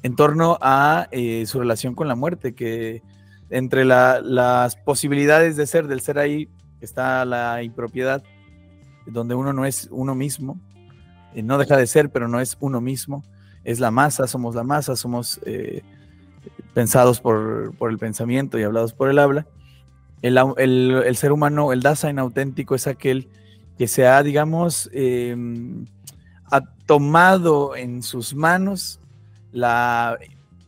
[SPEAKER 4] en torno a eh, su relación con la muerte, que entre las posibilidades de ser, del ser ahí, está la impropiedad, donde uno no es uno mismo, eh, no deja de ser, pero no es uno mismo, es la masa, somos la masa, somos eh, pensados por, el pensamiento y hablados por el habla. El, ser humano, el Dasein auténtico es aquel que se ha, digamos, em, ha tomado en sus manos la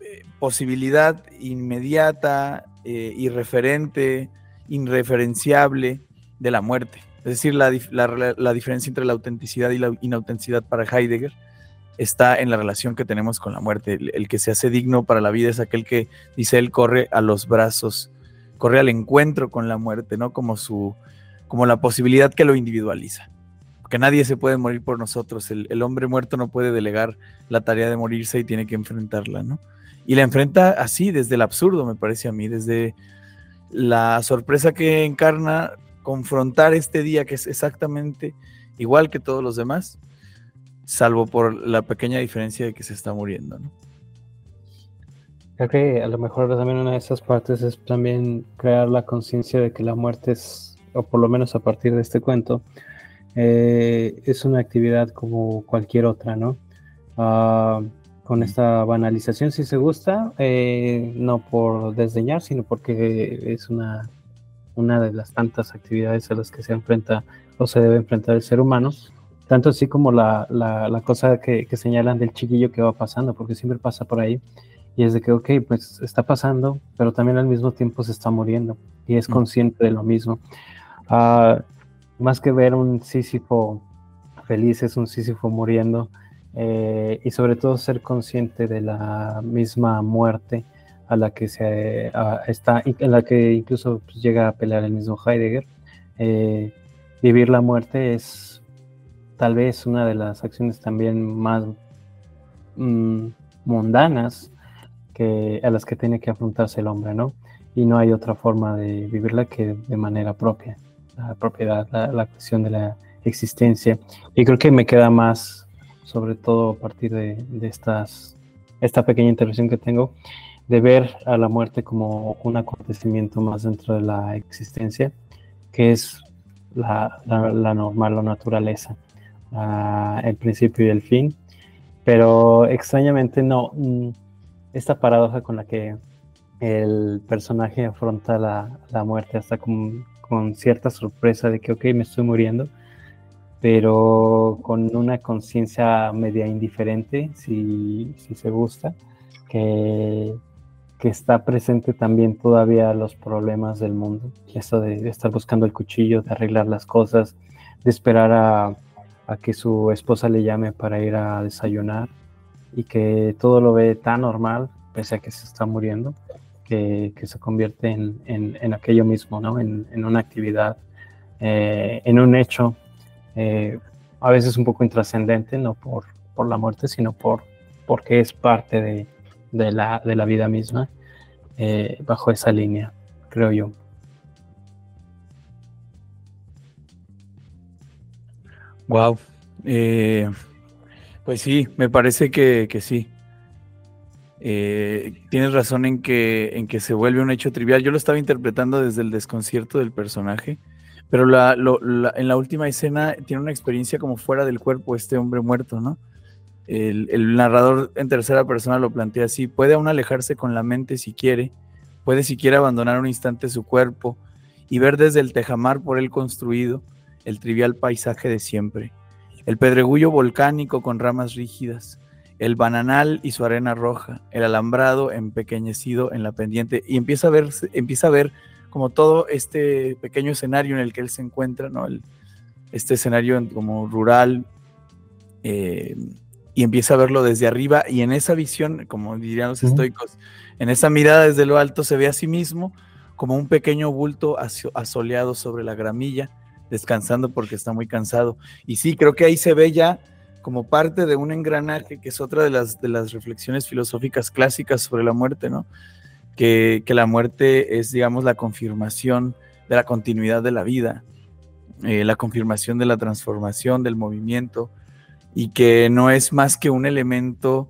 [SPEAKER 4] eh, posibilidad inmediata, eh, irreferente, irreferenciable de la muerte. Es decir, la, diferencia entre la autenticidad y la inautenticidad para Heidegger está en la relación que tenemos con la muerte. El, que se hace digno para la vida es aquel que, dice él, corre a los brazos, corre al encuentro con la muerte, ¿no? Como, su, como la posibilidad que lo individualiza. Porque nadie se puede morir por nosotros. El, hombre muerto no puede delegar la tarea de morirse y tiene que enfrentarla, ¿no? Y la enfrenta así, desde el absurdo, me parece a mí, desde la sorpresa que encarna confrontar este día que es exactamente igual que todos los demás, salvo por la pequeña diferencia de que se está muriendo. ¿no?
[SPEAKER 5] Creo que a lo mejor también una de esas partes es también crear la conciencia de que la muerte es, o por lo menos a partir de este cuento, eh, es una actividad como cualquier otra, ¿no? Ah, con esta banalización si se gusta, eh, no por desdeñar, sino porque es una, una de las tantas actividades a las que se enfrenta o se debe enfrentar el ser humano, tanto así como la, la, cosa que, que, señalan del chiquillo que va pasando, porque siempre pasa por ahí, y es de que, ok, pues está pasando, pero también al mismo tiempo se está muriendo, y es consciente de lo mismo. Ah, más que ver un Sísifo feliz, es un Sísifo muriendo, eh, y sobre todo ser consciente de la misma muerte a la que se está, en la que incluso pues, llega a pelear el mismo Heidegger. Eh, vivir la muerte es tal vez una de las acciones también más mm, mundanas que, a las que tiene que afrontarse el hombre, ¿no? Y no hay otra forma de vivirla que de manera propia. La propiedad, la, cuestión de la existencia. Y creo que me queda más, sobre todo a partir de, estas, esta pequeña intervención que tengo, de ver a la muerte como un acontecimiento más dentro de la existencia, que es la, normal, la naturaleza, el principio y el fin. Pero extrañamente no, mm, esta paradoja con la que el personaje afronta la, muerte hasta con, cierta sorpresa de que, ok, me estoy muriendo, pero con una conciencia media indiferente, si, se gusta, que, que, está presente también todavía los problemas del mundo. Esto de, estar buscando el cuchillo, de arreglar las cosas, de esperar a que su esposa le llame para ir a desayunar y que todo lo ve tan normal, pese a que se está muriendo que, se convierte en, aquello mismo, ¿no? en, una actividad, eh, en un hecho, eh, a veces un poco intrascendente, no por, por la muerte, sino por, porque es parte de, de, la, de la, vida misma, eh, bajo esa línea, creo yo.
[SPEAKER 4] Wow. pues sí, me parece que, que sí. Eh, tienes razón en que, en que se vuelve un hecho trivial. Yo lo estaba interpretando desde el desconcierto del personaje, pero en la última escena tiene una experiencia como fuera del cuerpo este hombre muerto, ¿no? El, el, narrador en tercera persona lo plantea así, puede aún alejarse con la mente si quiere, puede siquiera abandonar un instante su cuerpo y ver desde el tejamar por él construido el trivial paisaje de siempre, el pedregullo volcánico con ramas rígidas, el bananal y su arena roja, el alambrado empequeñecido en la pendiente, y empieza a ver, empieza a ver como todo este pequeño escenario en el que él se encuentra, ¿no? este escenario como rural, eh, y empieza a verlo desde arriba, y en esa visión, como dirían los estoicos, en esa mirada desde lo alto se ve a sí mismo como un pequeño bulto asoleado sobre la gramilla, descansando porque está muy cansado. Y sí, creo que ahí se ve ya como parte de un engranaje, que es otra de las, de las reflexiones filosóficas clásicas sobre la muerte, ¿no? Que, la muerte es, digamos, la confirmación de la continuidad de la vida, eh, la confirmación de la transformación, del movimiento, y que no es más que un elemento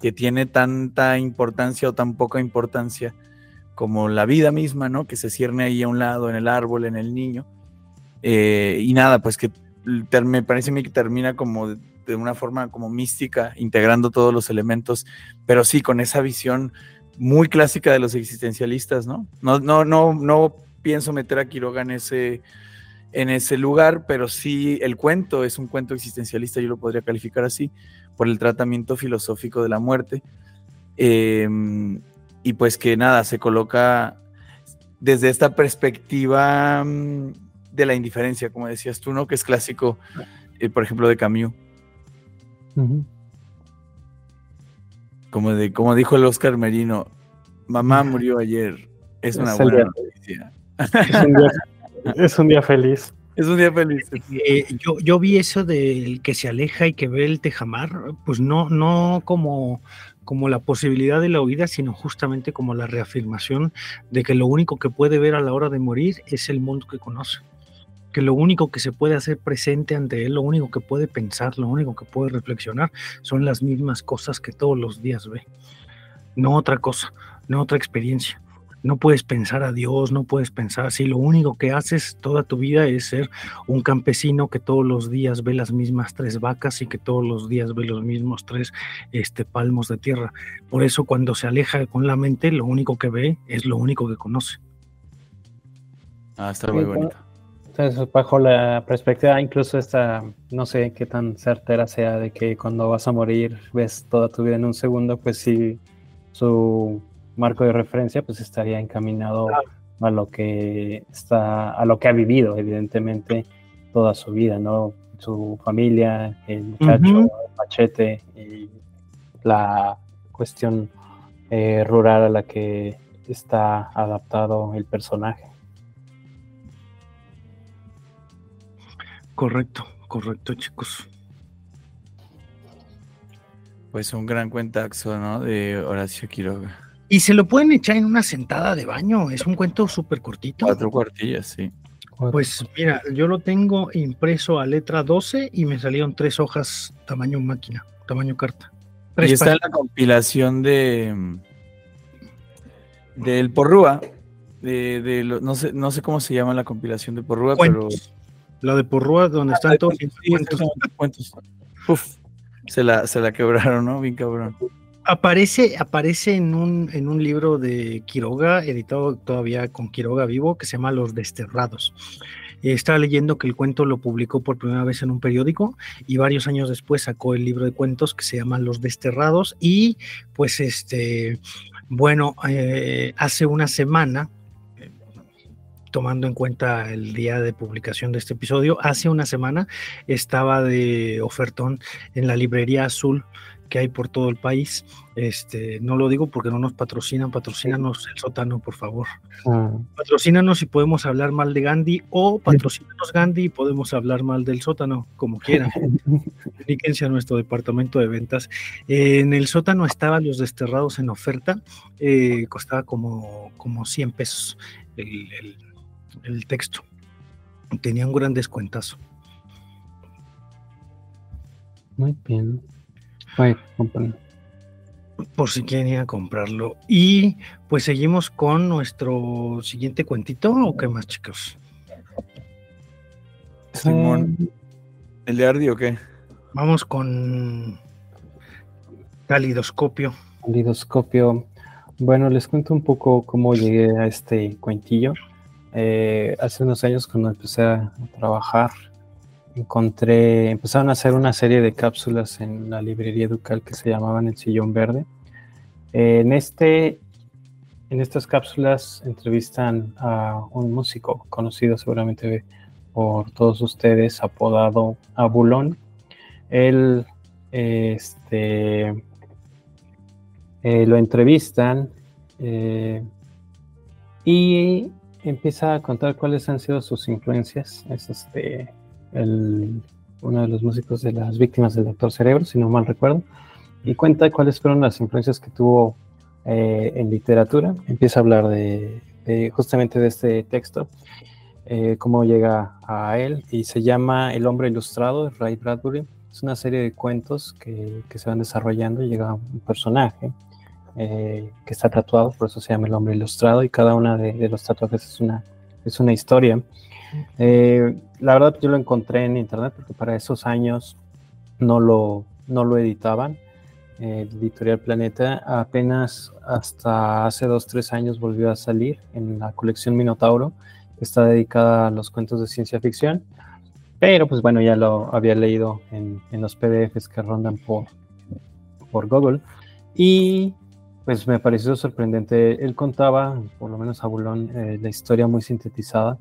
[SPEAKER 4] que tiene tanta importancia o tan poca importancia como la vida misma, ¿no? Que se cierne ahí a un lado, en el árbol, en el niño. Eh, y nada, pues que me parece a mí que termina como de una forma como mística, integrando todos los elementos, pero sí con esa visión muy clásica de los existencialistas, ¿no? No, no, no, no pienso meter a Quiroga en ese, en ese lugar, pero sí el cuento es un cuento existencialista, yo lo podría calificar así, por el tratamiento filosófico de la muerte. Em, y pues que nada, se coloca desde esta perspectiva mm, de la indiferencia, como decías tú, ¿no? Que es clásico, eh, por ejemplo, de Camus. Como, de, como dijo el Oscar Merino, mamá murió ayer. Es una buena noticia.
[SPEAKER 5] Es un, día, feliz.
[SPEAKER 4] Es un día feliz.
[SPEAKER 6] Eh, yo, yo vi eso del que se aleja y que ve el tejamar, pues no, no como, como la posibilidad de la huida, sino justamente como la reafirmación de que lo único que puede ver a la hora de morir es el mundo que conoce que lo único que se puede hacer presente ante él, lo único que puede pensar, lo único que puede reflexionar, son las mismas cosas que todos los días ve. No otra cosa, no otra experiencia. No puedes pensar a Dios, no puedes pensar así. Lo único que haces toda tu vida es ser un campesino que todos los días ve las mismas tres vacas y que todos los días ve los mismos tres este, palmos de tierra. Por eso cuando se aleja con la mente, lo único que ve es lo único que conoce.
[SPEAKER 4] Ah, está muy bonito.
[SPEAKER 5] Entonces, bajo la perspectiva, incluso esta, no sé qué tan certera sea de que cuando vas a morir ves toda tu vida en un segundo, pues sí, su marco de referencia pues estaría encaminado a lo que está, a lo que ha vivido, evidentemente, toda su vida, ¿no? Su familia, el muchacho, el machete y la cuestión eh, rural a la que está adaptado el personaje.
[SPEAKER 6] Correcto, correcto, chicos.
[SPEAKER 4] Pues un gran cuentaxo, ¿no? De Horacio Quiroga.
[SPEAKER 6] Y se lo pueden echar en una sentada de baño, es un cuento súper cortito.
[SPEAKER 4] Cuatro cuartillas, sí.
[SPEAKER 6] Pues mira, yo lo tengo impreso a letra 12 y me salieron tres hojas tamaño máquina, tamaño carta.
[SPEAKER 4] y está en la compilación de del Porrúa, de, de no sé no sé cómo se llama la compilación de Porrúa, pero
[SPEAKER 6] la de Porrúa donde están todos los
[SPEAKER 4] cuentos. Uf, se la se la quebraron, ¿no? Bien cabrón.
[SPEAKER 6] Aparece, aparece en un, en un libro de Quiroga, editado todavía con Quiroga vivo, que se llama Los Desterrados. Estaba leyendo que el cuento lo publicó por primera vez en un periódico y varios años después sacó el libro de cuentos que se llama Los Desterrados y pues este, bueno, eh, hace una semana, tomando en cuenta el día de publicación de este episodio, hace una semana estaba de ofertón en la librería azul que hay por todo el país. Este, no lo digo porque no nos patrocinan, patrocínanos el sótano, por favor. Ah. Patrocínanos y podemos hablar mal de Gandhi o patrocínanos Gandhi y podemos hablar mal del sótano, como quieran. Dedíquense a nuestro departamento de ventas. en el sótano estaban los desterrados en oferta, eh, costaba como, como 100 pesos el, el texto. Tenía un gran descuentazo.
[SPEAKER 5] Muy bien.
[SPEAKER 6] Por si quieren ir a comprarlo. Y pues seguimos con nuestro siguiente cuentito, ¿o qué más, chicos?
[SPEAKER 4] Simón. ¿El de Ardi o qué?
[SPEAKER 6] Vamos con Calidoscopio.
[SPEAKER 5] Calidoscopio. Bueno, les cuento un poco cómo llegué a este cuentillo. Eh, hace unos años cuando empecé a trabajar encontré, empezaron a hacer una serie de cápsulas en la librería Educal que se llamaban El Sillón Verde. en, este, en estas cápsulas entrevistan a un músico conocido seguramente por todos ustedes, apodado Abulón. Él este, eh, lo entrevistan eh, y empieza a contar cuáles han sido sus influencias. Es este, uno de los músicos de las víctimas del Doctor Cerebro, si no mal recuerdo, y cuenta cuáles fueron las influencias que tuvo eh, en literatura. Empieza a hablar de, justamente de este texto, eh, cómo llega a él, y se llama El hombre ilustrado Ray Bradbury. Es una serie de cuentos que, que se van desarrollando y llega un personaje eh, que está tatuado, por eso se llama El hombre ilustrado, y cada una de, de los tatuajes es una, es una historia. Eh, la verdad yo lo encontré en internet porque para esos años no lo, no lo editaban. El editorial Planeta apenas hasta hace dos, tres años volvió a salir en la colección Minotauro, que está dedicada a los cuentos de ciencia ficción. Pero pues bueno, ya lo había leído en, en los PDFs que rondan por, por Google. Y pues me pareció sorprendente. Él contaba, por lo menos a Bulón, eh, la historia muy sintetizada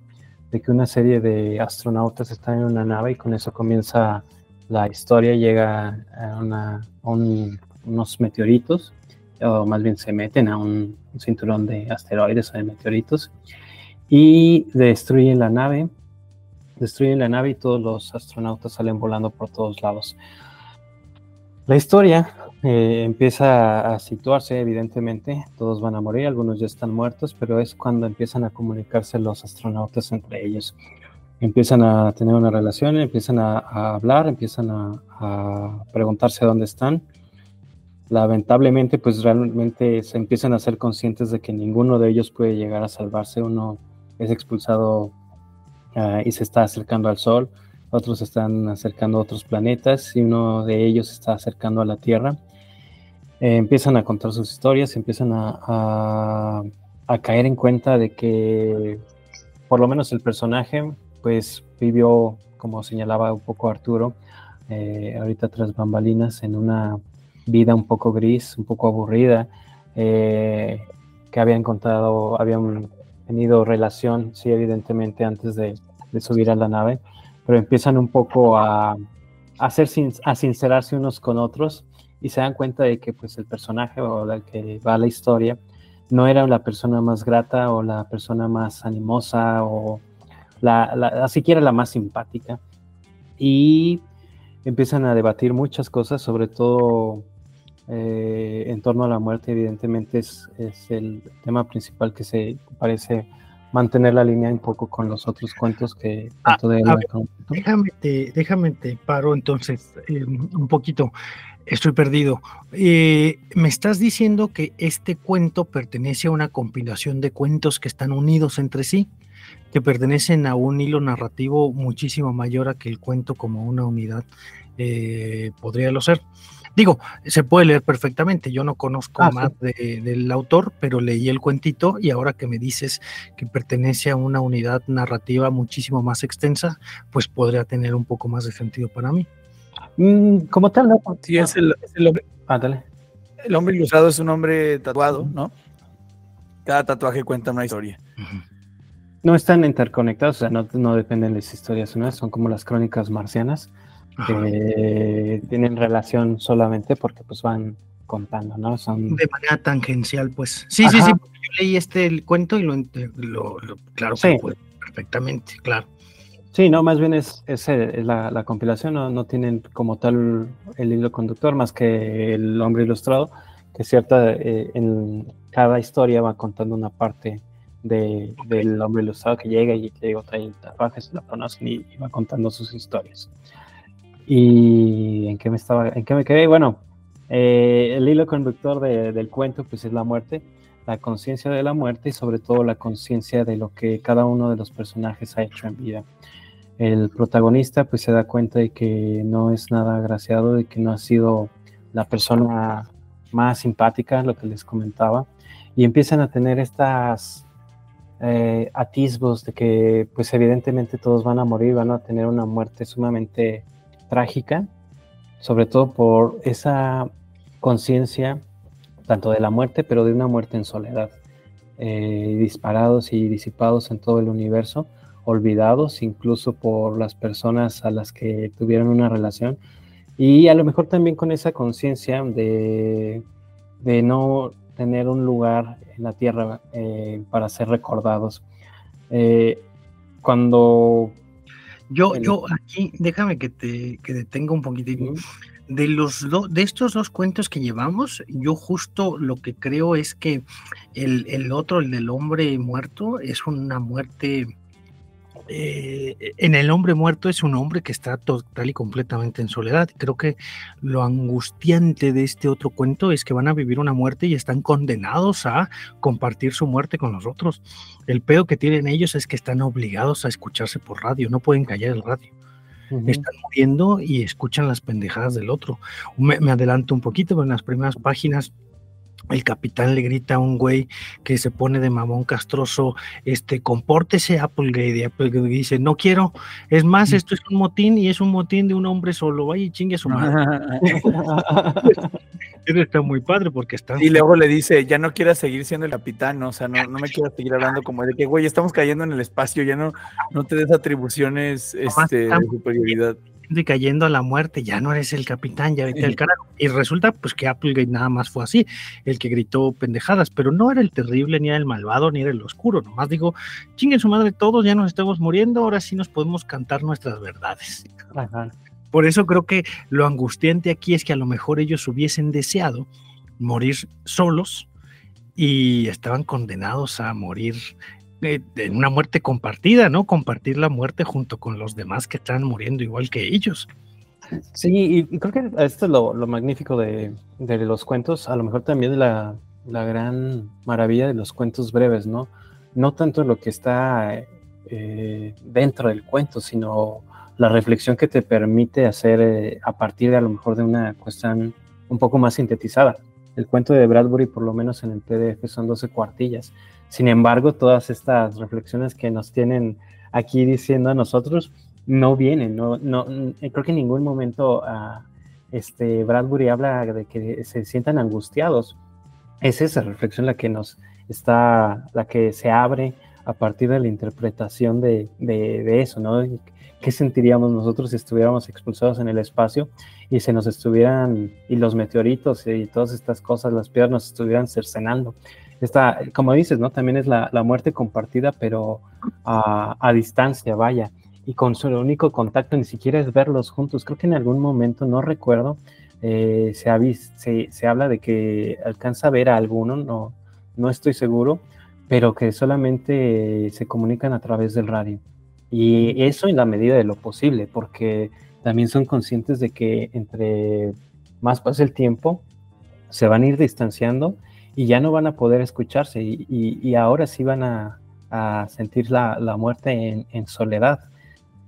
[SPEAKER 5] de que una serie de astronautas están en una nave y con eso comienza la historia, llega a, unos meteoritos, o más bien se meten a un, cinturón de asteroides o de meteoritos y destruyen la nave, destruyen la nave y todos los astronautas salen volando por todos lados. La historia eh, empieza a situarse, evidentemente, todos van a morir, algunos ya están muertos, pero es cuando empiezan a comunicarse los astronautas entre ellos. Empiezan a tener una relación, empiezan a, hablar, empiezan a, preguntarse dónde están. Lamentablemente, pues realmente se empiezan a ser conscientes de que ninguno de ellos puede llegar a salvarse. Uno es expulsado ah, y se está acercando al Sol, otros están acercando a otros planetas y uno de ellos está acercando a la Tierra. Eh, empiezan a contar sus historias, empiezan a, caer en cuenta de que por lo menos el personaje pues vivió, como señalaba un poco Arturo, eh, ahorita tras bambalinas, en una vida un poco gris, un poco aburrida, eh, que habían contado, habían tenido relación, sí, evidentemente, antes de, subir a la nave, pero empiezan un poco a, hacer, a sincerarse unos con otros y se dan cuenta de que pues el personaje o la que va a la historia no era la persona más grata o la persona más animosa o la, siquiera la más simpática. Y empiezan a debatir muchas cosas sobre todo eh, en torno a la muerte evidentemente es, es, el tema principal que se parece mantener la línea un poco con los otros cuentos que ah,
[SPEAKER 6] déjame, te, déjame te paro entonces eh, un poquito. Estoy perdido. Eh, me estás diciendo que este cuento pertenece a una compilación de cuentos que están unidos entre sí, que pertenecen a un hilo narrativo muchísimo mayor a que el cuento como una unidad eh, podría lo ser. Digo, se puede leer perfectamente. Yo no conozco ah, más del autor, pero leí el cuentito y ahora que me dices que pertenece a una unidad narrativa muchísimo más extensa, pues podría tener un poco más de sentido para mí.
[SPEAKER 5] Mm, como tal, ¿no?
[SPEAKER 4] Sí, es el, hombre. El hombre ilustrado es un hombre tatuado, ¿no? Cada tatuaje cuenta una historia.
[SPEAKER 5] No están interconectados, o sea, no, no dependen de las historias, ¿no? Son como las crónicas marcianas que tienen relación solamente porque pues van contando, ¿no? Son...
[SPEAKER 6] De manera tangencial, pues. Sí, sí, sí, yo leí este el cuento y lo, lo, claro perfectamente, claro.
[SPEAKER 5] Sí, no, más bien es, es, la, compilación, no, no, tienen como tal el hilo conductor más que el hombre ilustrado, que cierta, eh, en cada historia va contando una parte de, del hombre ilustrado que llega y le digo, trae tatuajes, lo conocen y va contando sus historias. ¿Y en qué me estaba, en qué me quedé? Bueno, eh, el hilo conductor del cuento pues es la muerte, la conciencia de la muerte y sobre todo la conciencia de lo que cada uno de los personajes ha hecho en vida. El protagonista pues se da cuenta de que no es nada agraciado, de que no ha sido la persona más simpática, lo que les comentaba, y empiezan a tener estas eh, atisbos de que pues evidentemente todos van a morir, van a tener una muerte sumamente trágica, sobre todo por esa conciencia tanto de la muerte, pero de una muerte en soledad, eh, disparados y disipados en todo el universo, olvidados incluso por las personas a las que tuvieron una relación, y a lo mejor también con esa conciencia de, de, no tener un lugar en la tierra eh, para ser recordados. Eh, cuando
[SPEAKER 6] yo, yo aquí, déjame que te que detenga un poquitito. De los de estos dos cuentos que llevamos, yo justo lo que creo es que el, el otro, el del hombre muerto, es una muerte eh, en el hombre muerto es un hombre que está total y completamente en soledad. Creo que lo angustiante de este otro cuento es que van a vivir una muerte y están condenados a compartir su muerte con nosotros. El pedo que tienen ellos es que están obligados a escucharse por radio, no pueden callar el radio. Están muriendo y escuchan las pendejadas del otro. Me, me adelanto un poquito, pero en las primeras páginas el capitán le grita a un güey que se pone de mamón castroso, este, compórtese Applegate, y Applegate dice, no quiero, es más, mm. esto es un motín y es un motín de un hombre solo, vaya y chingue a su madre. Eso está muy padre porque está...
[SPEAKER 4] Y luego le dice, ya no quieras seguir siendo el capitán, o sea, no, no me quieras seguir hablando como de que, güey, estamos cayendo en el espacio, ya no, no te des atribuciones este, de superioridad
[SPEAKER 6] de cayendo a la muerte, ya no eres el capitán, ya vete al carajo. Y resulta pues que Applegate nada más fue así, el que gritó pendejadas, pero no era el terrible, ni era el malvado, ni era el oscuro, nomás digo, chinguen su madre todos, ya nos estamos muriendo, ahora sí nos podemos cantar nuestras verdades. Por eso creo que lo angustiante aquí es que a lo mejor ellos hubiesen deseado morir solos y estaban condenados a morir en una muerte compartida, ¿no? Compartir la muerte junto con los demás que están muriendo igual que ellos.
[SPEAKER 5] Sí, y creo que esto es lo, magnífico de, los cuentos, a lo mejor también la, la gran maravilla de los cuentos breves, ¿no? No tanto lo que está eh, dentro del cuento, sino la reflexión que te permite hacer eh, a partir de a lo mejor de una cuestión un poco más sintetizada. El cuento de Bradbury, por lo menos en el PDF, son 12 cuartillas sin embargo, todas estas reflexiones que nos tienen aquí diciendo a nosotros no vienen, no, no, creo que en ningún momento uh, este Bradbury habla de que se sientan angustiados. Es esa reflexión la que nos está, la que se abre a partir de la interpretación de, de, de eso, ¿no? ¿Qué sentiríamos nosotros si estuviéramos expulsados en el espacio y se nos estuvieran, y los meteoritos y todas estas cosas, las piedras nos estuvieran cercenando? Esta, como dices, ¿no? También es la, muerte compartida, pero a, distancia, vaya, y con su único contacto ni siquiera es verlos juntos. Creo que en algún momento, no recuerdo, eh, se, habla de que alcanza a ver a alguno, no, no estoy seguro, pero que solamente se comunican a través del radio. Y eso en la medida de lo posible, porque también son conscientes de que entre más pasa el tiempo, se van a ir distanciando y ya no van a poder escucharse y, ahora sí van a, sentir la, muerte en, soledad.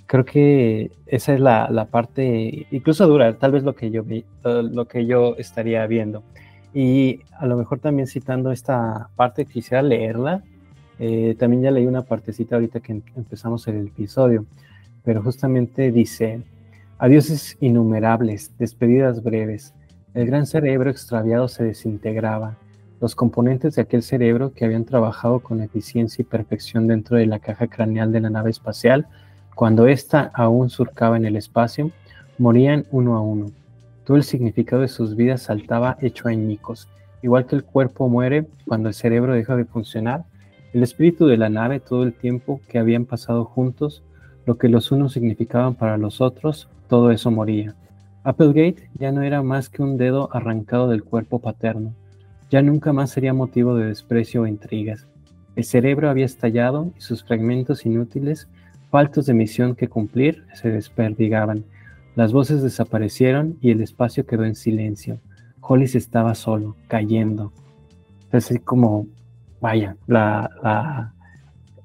[SPEAKER 5] Creo que esa es la, parte incluso dura, tal vez lo que yo lo que yo estaría viendo. Y a lo mejor también citando esta parte, quisiera leerla. Eh, también ya leí una partecita ahorita que em, empezamos el episodio, pero justamente dice, adioses innumerables, despedidas breves, el gran cerebro extraviado se desintegraba. Los componentes de aquel cerebro que habían trabajado con eficiencia y perfección dentro de la caja craneal de la nave espacial, cuando ésta aún surcaba en el espacio, morían uno a uno. Todo el significado de sus vidas saltaba hecho añicos. Igual que el cuerpo muere cuando el cerebro deja de funcionar, el espíritu de la nave todo el tiempo que habían pasado juntos, lo que los unos significaban para los otros, todo eso moría. Applegate ya no era más que un dedo arrancado del cuerpo paterno. Ya nunca más sería motivo de desprecio o intrigas. El cerebro había estallado y sus fragmentos inútiles, faltos de misión que cumplir, se desperdigaban. Las voces desaparecieron y el espacio quedó en silencio. Hollis estaba solo, cayendo. Así como, vaya, la, la,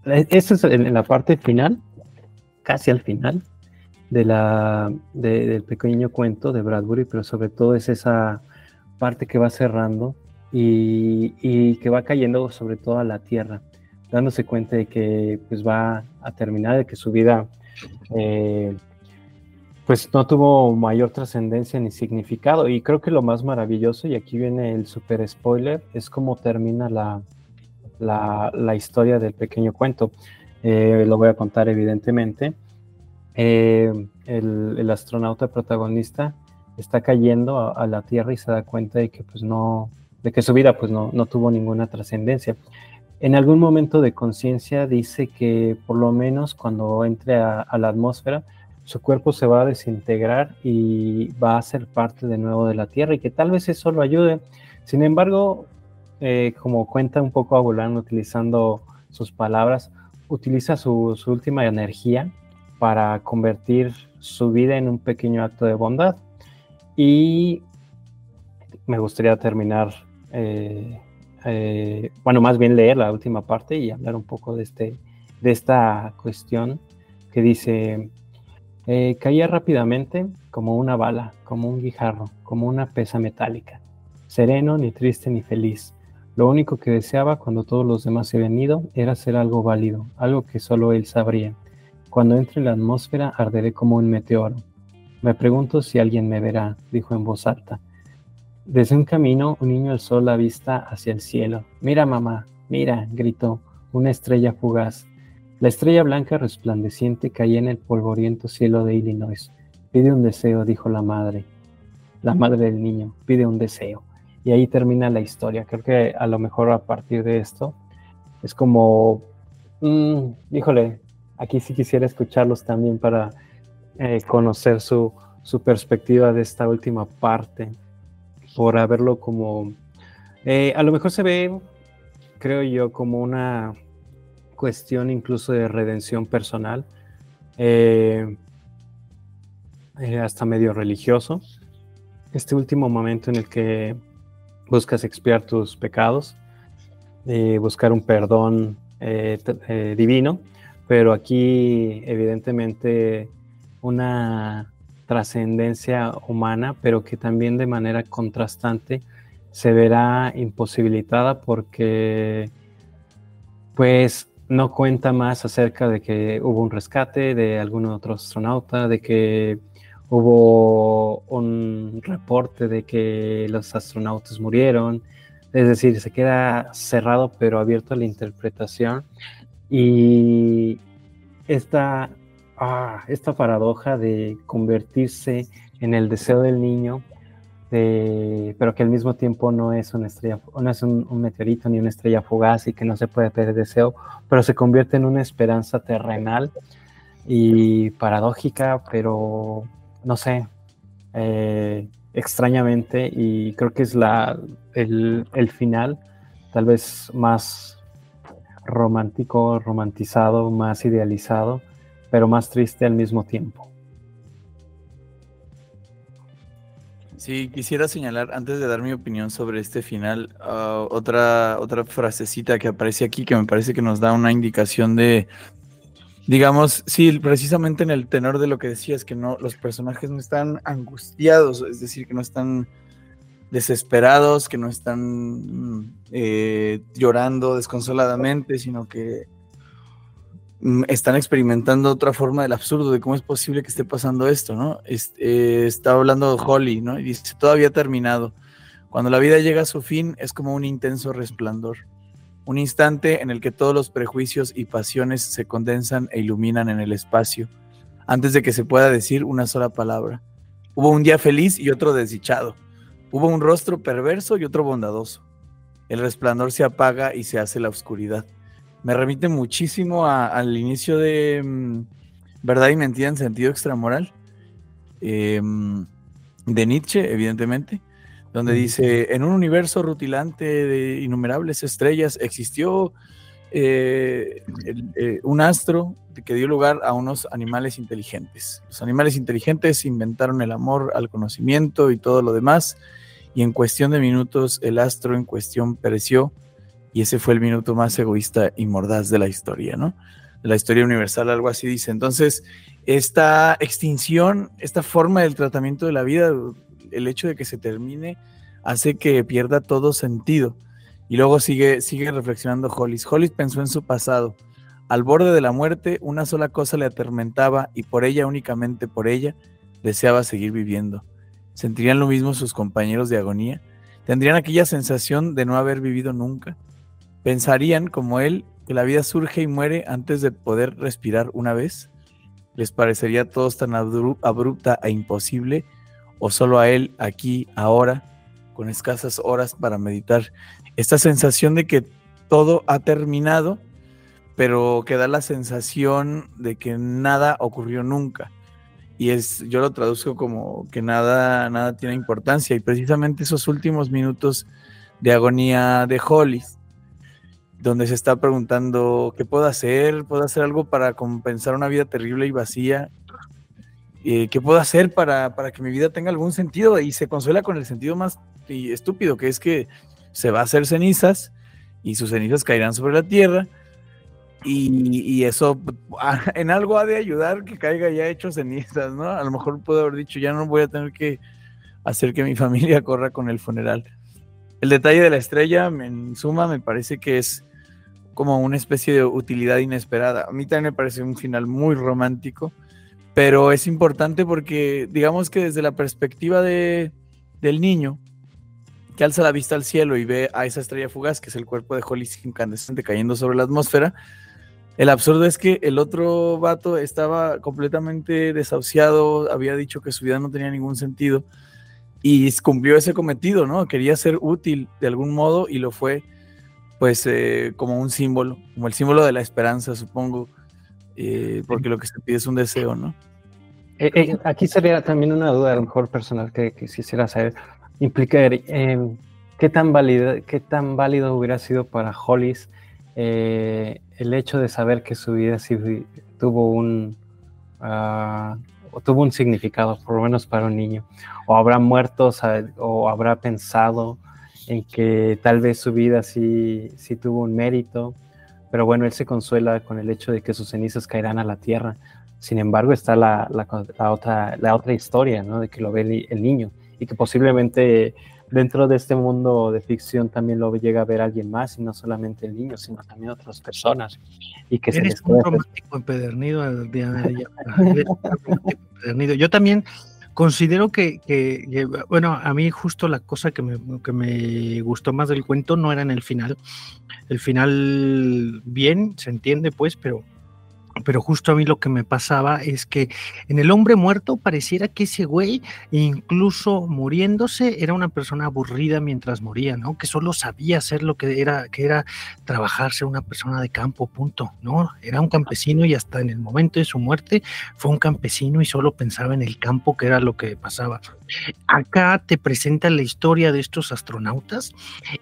[SPEAKER 5] es en la parte final, casi al final, de la, del pequeño cuento de Bradbury, pero sobre todo es esa parte que va cerrando y, que va cayendo sobre todo a la tierra, dándose cuenta de que pues va a terminar, de que su vida eh, pues no tuvo mayor trascendencia ni significado. Y creo que lo más maravilloso, y aquí viene el super spoiler, es cómo termina la, la, historia del pequeño cuento. Eh, lo voy a contar evidentemente. Eh, el, astronauta protagonista está cayendo a, la Tierra y se da cuenta de que pues no, de que su vida pues no, no tuvo ninguna trascendencia. En algún momento de conciencia dice que por lo menos cuando entre a, la atmósfera, su cuerpo se va a desintegrar y va a ser parte de nuevo de la Tierra y que tal vez eso lo ayude. Sin embargo, eh, como cuenta un poco a utilizando sus palabras, utiliza su, su última energía para convertir su vida en un pequeño acto de bondad. Y me gustaría terminar, eh, eh, bueno, más bien leer la última parte y hablar un poco de, este, de esta cuestión que dice, eh, caía rápidamente como una bala, como un guijarro, como una pesa metálica, sereno, ni triste, ni feliz. Lo único que deseaba cuando todos los demás se habían ido era ser algo válido, algo que solo él sabría cuando entre en la atmósfera arderé como un meteoro. Me pregunto si alguien me verá, dijo en voz alta. Desde un camino, un niño alzó la vista hacia el cielo. Mira, mamá, mira, gritó, una estrella fugaz. La estrella blanca resplandeciente caía en el polvoriento cielo de Illinois. Pide un deseo, dijo la madre. La madre del niño, pide un deseo. Y ahí termina la historia. Creo que a lo mejor a partir de esto es como, mm, híjole, aquí sí quisiera escucharlos también para eh, conocer su, perspectiva de esta última parte, por haberlo como, eh, a lo mejor se ve, creo yo, como una cuestión incluso de redención personal, eh, hasta medio religioso. Este último momento en el que buscas expiar tus pecados, buscar un perdón divino pero aquí evidentemente una trascendencia humana, pero que también de manera contrastante se verá imposibilitada porque pues no cuenta más acerca de que hubo un rescate de algún otro astronauta, de que hubo un reporte de que los astronautas murieron, es decir, se queda cerrado pero abierto a la interpretación. Y esta, ah, esta paradoja de convertirse en el deseo del niño, pero que al mismo tiempo no es una estrella, no es un, meteorito ni una estrella fugaz y que no se puede pedir deseo, pero se convierte en una esperanza terrenal y paradójica, pero no sé, eh, extrañamente, y creo que es la, el, el final tal vez más romántico, romantizado, más idealizado, pero más triste al mismo tiempo.
[SPEAKER 4] Sí, quisiera señalar, antes de dar mi opinión sobre este final, ah, otra, otra frasecita que aparece aquí que me parece que nos da una indicación de, digamos, sí, precisamente en el tenor de lo que decías, que no, los personajes no están angustiados, es decir, que no están desesperados, que no están eh, llorando desconsoladamente, sino que mm, están experimentando otra forma del absurdo, de cómo es posible que esté pasando esto, ¿no? Eh, está hablando Holly, ¿no? Y dice, todavía terminado. Cuando la vida llega a su fin, es como un intenso resplandor. Un instante en el que todos los prejuicios y pasiones se condensan e iluminan en el espacio, antes de que se pueda decir una sola palabra. Hubo un día feliz y otro desdichado Hubo un rostro perverso y otro bondadoso. El resplandor se apaga y se hace la oscuridad. Me remite muchísimo al inicio de mm, Verdad y Mentira en sentido extramoral, em, de Nietzsche, evidentemente, donde dice, en un universo rutilante de innumerables estrellas existió eh, eh, un astro que dio lugar a unos animales inteligentes. Los animales inteligentes inventaron el amor al conocimiento y todo lo demás, y en cuestión de minutos el astro en cuestión pereció, y ese fue el minuto más egoísta y mordaz de la historia, ¿no? De la historia universal, algo así dice. Entonces, esta extinción, esta forma del tratamiento de la vida, el hecho de que se termine, hace que pierda todo sentido. Y luego sigue, sigue reflexionando Hollis. Hollis pensó en su pasado. Al borde de la muerte, una sola cosa le atormentaba y por ella, únicamente por ella, deseaba seguir viviendo. ¿Sentirían lo mismo sus compañeros de agonía? ¿Tendrían aquella sensación de no haber vivido nunca? ¿Pensarían, como él, que la vida surge y muere antes de poder respirar una vez? ¿Les parecería a todos tan abrupta e imposible? ¿O solo a él, aquí, ahora, con escasas horas para meditar, esta sensación de que todo ha terminado, pero que da la sensación de que nada ocurrió nunca. Y es, yo lo traduzco como que nada, nada tiene importancia. Y precisamente esos últimos minutos de agonía de Hollis, donde se está preguntando qué puedo hacer, puedo hacer algo para compensar una vida terrible y vacía, qué puedo hacer para, para, que mi vida tenga algún sentido y se consuela con el sentido más estúpido, que es que se va a hacer cenizas y sus cenizas caerán sobre la tierra. Y, eso ah, en algo ha de ayudar que caiga ya hecho cenizas, ¿no? A lo mejor puedo haber dicho, ya no voy a tener que hacer que mi familia corra con el funeral. El detalle de la estrella, en suma, me parece que es como una especie de utilidad inesperada. A mí también me parece un final muy romántico, pero es importante porque digamos que desde la perspectiva de, del niño, que alza la vista al cielo y ve a esa estrella fugaz, que es el cuerpo de Holly incandescente cayendo sobre la atmósfera. El absurdo es que el otro vato estaba completamente desahuciado, había dicho que su vida no tenía ningún sentido y cumplió ese cometido, ¿no? Quería ser útil de algún modo y lo fue, pues, eh, como un símbolo, como el símbolo de la esperanza, supongo, eh, porque lo que se pide es un deseo, ¿no?
[SPEAKER 5] Eh, aquí sería también una duda, a lo mejor personal, que, que quisiera saber implicar eh, qué, tan válido, qué tan válido hubiera sido para Hollis eh, el hecho de saber que su vida sí tuvo un, uh, tuvo un significado, por lo menos para un niño. O habrá muerto o habrá pensado en que tal vez su vida sí, sí tuvo un mérito, pero bueno, él se consuela con el hecho de que sus cenizas caerán a la tierra. Sin embargo, está la, la, otra, la otra historia, ¿no? De que lo ve el niño y que posiblemente dentro de este mundo de ficción también lo llega a ver alguien más y no solamente el niño, sino también otras personas. Y que
[SPEAKER 6] Eres un romántico empedernido, empedernido. Yo también considero que, que, bueno, a mí justo la cosa que me, que me gustó más del cuento no era en el final. El final, bien, se entiende pues, pero pero justo a mí lo que me pasaba es que en el hombre muerto pareciera que ese güey, incluso muriéndose, era una persona aburrida mientras moría, ¿no? Que solo sabía hacer lo que era, que era trabajarse una persona de campo, punto, ¿no? Era un campesino y hasta en el momento de su muerte fue un campesino y solo pensaba en el campo, que era lo que pasaba. Acá te presenta la historia de estos astronautas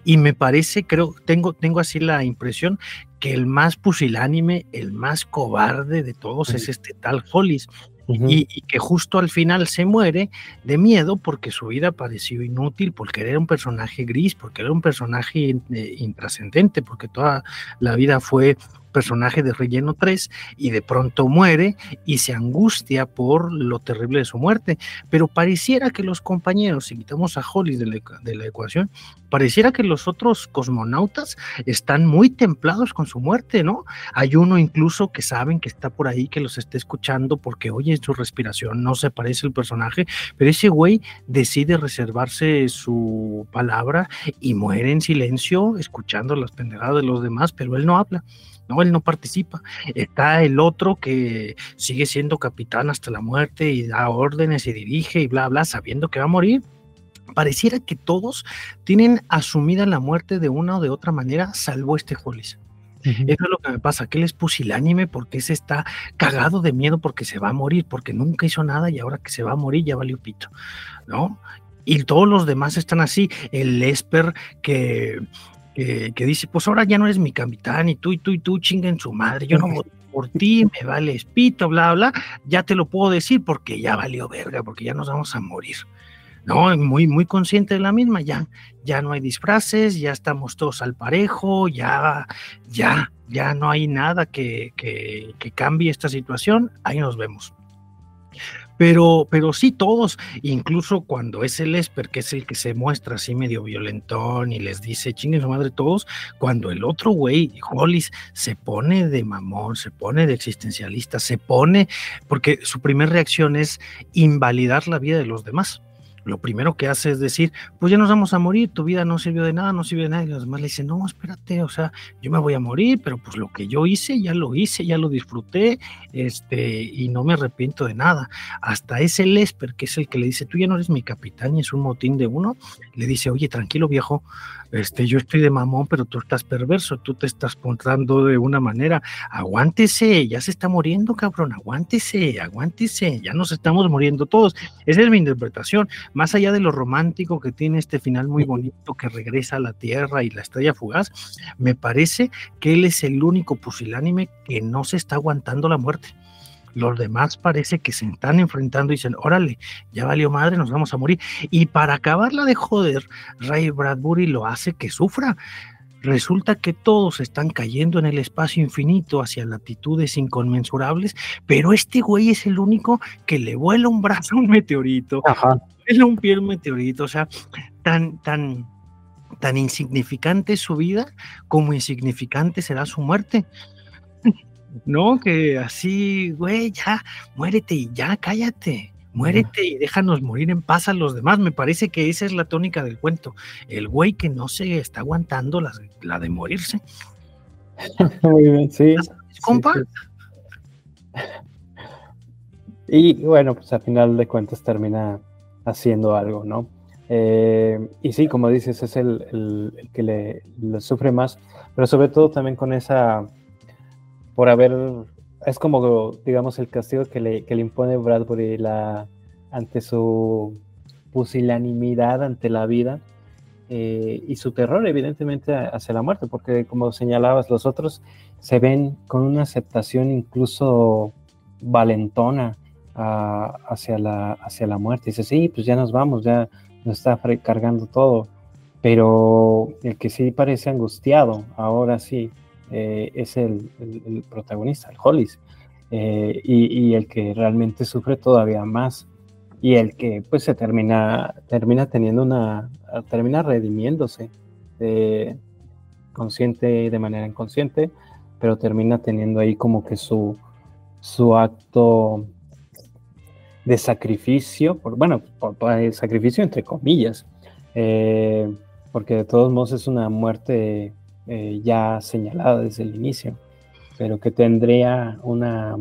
[SPEAKER 6] y me parece, creo, tengo, tengo así la impresión que el más pusilánime, el más cobarde de todos es este tal Hollis. y, y, que justo al final se muere de miedo porque su vida pareció inútil, porque era un personaje gris, porque era un personaje eh, intrascendente, porque toda la vida fue personaje de relleno 3 y de pronto muere y se angustia por lo terrible de su muerte. Pero pareciera que los compañeros, si quitamos a Holly de la, de la ecuación, pareciera que los otros cosmonautas están muy templados con su muerte, ¿no? Hay uno incluso que saben que está por ahí, que los está escuchando porque oye su respiración, no se parece el personaje, pero ese güey decide reservarse su palabra y muere en silencio escuchando las pendejadas de los demás, pero él no habla. No, él no participa. Está el otro que sigue siendo capitán hasta la muerte y da órdenes y dirige y bla, bla, sabiendo que va a morir. Pareciera que todos tienen asumida la muerte de una o de otra manera, salvo este Hollis. Eso es lo que me pasa, que él es pusilánime porque se está cagado de miedo porque se va a morir, porque nunca hizo nada y ahora que se va a morir ya valió pito, ¿no? Y todos los demás están así. El Esper que que, dice, pues ahora ya no eres mi capitán y tú y tú y tú chinguen su madre, yo no voto por ti, me vale espito, bla, bla, ya te lo puedo decir porque ya valió verga, porque ya nos vamos a morir. No, muy, muy consciente de la misma, ya, ya no hay disfraces, ya estamos todos al parejo, ya, ya, ya no hay nada que, que, que cambie esta situación, ahí nos vemos. Pero, pero sí todos, incluso cuando es el Esper, que es el que se muestra así medio violentón y les dice chinguen su madre todos, cuando el otro güey, Hollis, se pone de mamón, se pone de existencialista, se pone, porque su primera reacción es invalidar la vida de los demás lo primero que hace es decir, pues ya nos vamos a morir, tu vida no sirvió de nada, no sirvió de nada. Y los le dicen, no, espérate, o sea, yo me voy a morir, pero pues lo que yo hice, ya lo hice, ya lo disfruté, este, y no me arrepiento de nada. Hasta ese Lesper, que es el que le dice, tú ya no eres mi capitán y es un motín de uno, le dice, oye, tranquilo viejo, este, yo estoy de mamón, pero tú estás perverso, tú te estás portando de una manera, aguántese, ya se está muriendo, cabrón, aguántese, aguántese, ya nos estamos muriendo todos. Esa es mi interpretación, más allá de lo romántico que tiene este final muy bonito que regresa a la Tierra y la estrella fugaz, me parece que él es el único pusilánime que no se está aguantando la muerte. Los demás parece que se están enfrentando y dicen, órale, ya valió madre, nos vamos a morir. Y para acabarla de joder, Ray Bradbury lo hace que sufra. Resulta que todos están cayendo en el espacio infinito hacia latitudes inconmensurables, pero este güey es el único que le vuela un brazo a un meteorito, Ajá. vuela un pie un meteorito, o sea, tan, tan, tan insignificante su vida como insignificante será su muerte. ¿No? Que así, güey, ya, muérete y ya, cállate, muérete y déjanos morir en paz a los demás. Me parece que esa es la tónica del cuento. El güey que no se está aguantando la, la de morirse.
[SPEAKER 5] Muy bien, sí.
[SPEAKER 6] ¿Compa?
[SPEAKER 5] Y bueno, pues al final de cuentas termina haciendo algo, ¿no? Eh, y sí, como dices, es el, el, que le, le, sufre más, pero sobre todo también con esa por haber, es como, digamos, el castigo que le, que le impone Bradbury la, ante su pusilanimidad ante la vida eh, y su terror, evidentemente, hacia la muerte, porque como señalabas, los otros se ven con una aceptación incluso valentona uh, hacia, la, hacia la muerte. Dice, sí, pues ya nos vamos, ya nos está cargando todo. Pero el que sí parece angustiado, ahora sí, eh, es el, protagonista, el Hollis, eh, y, el que realmente sufre todavía más, y el que pues se termina, termina teniendo una, termina redimiéndose, eh, consciente de manera inconsciente, pero termina teniendo ahí como que su, su acto de sacrificio, por, bueno, por, el sacrificio entre comillas, porque de todos modos es una muerte eh, ya señalada desde el inicio, pero que tendría una,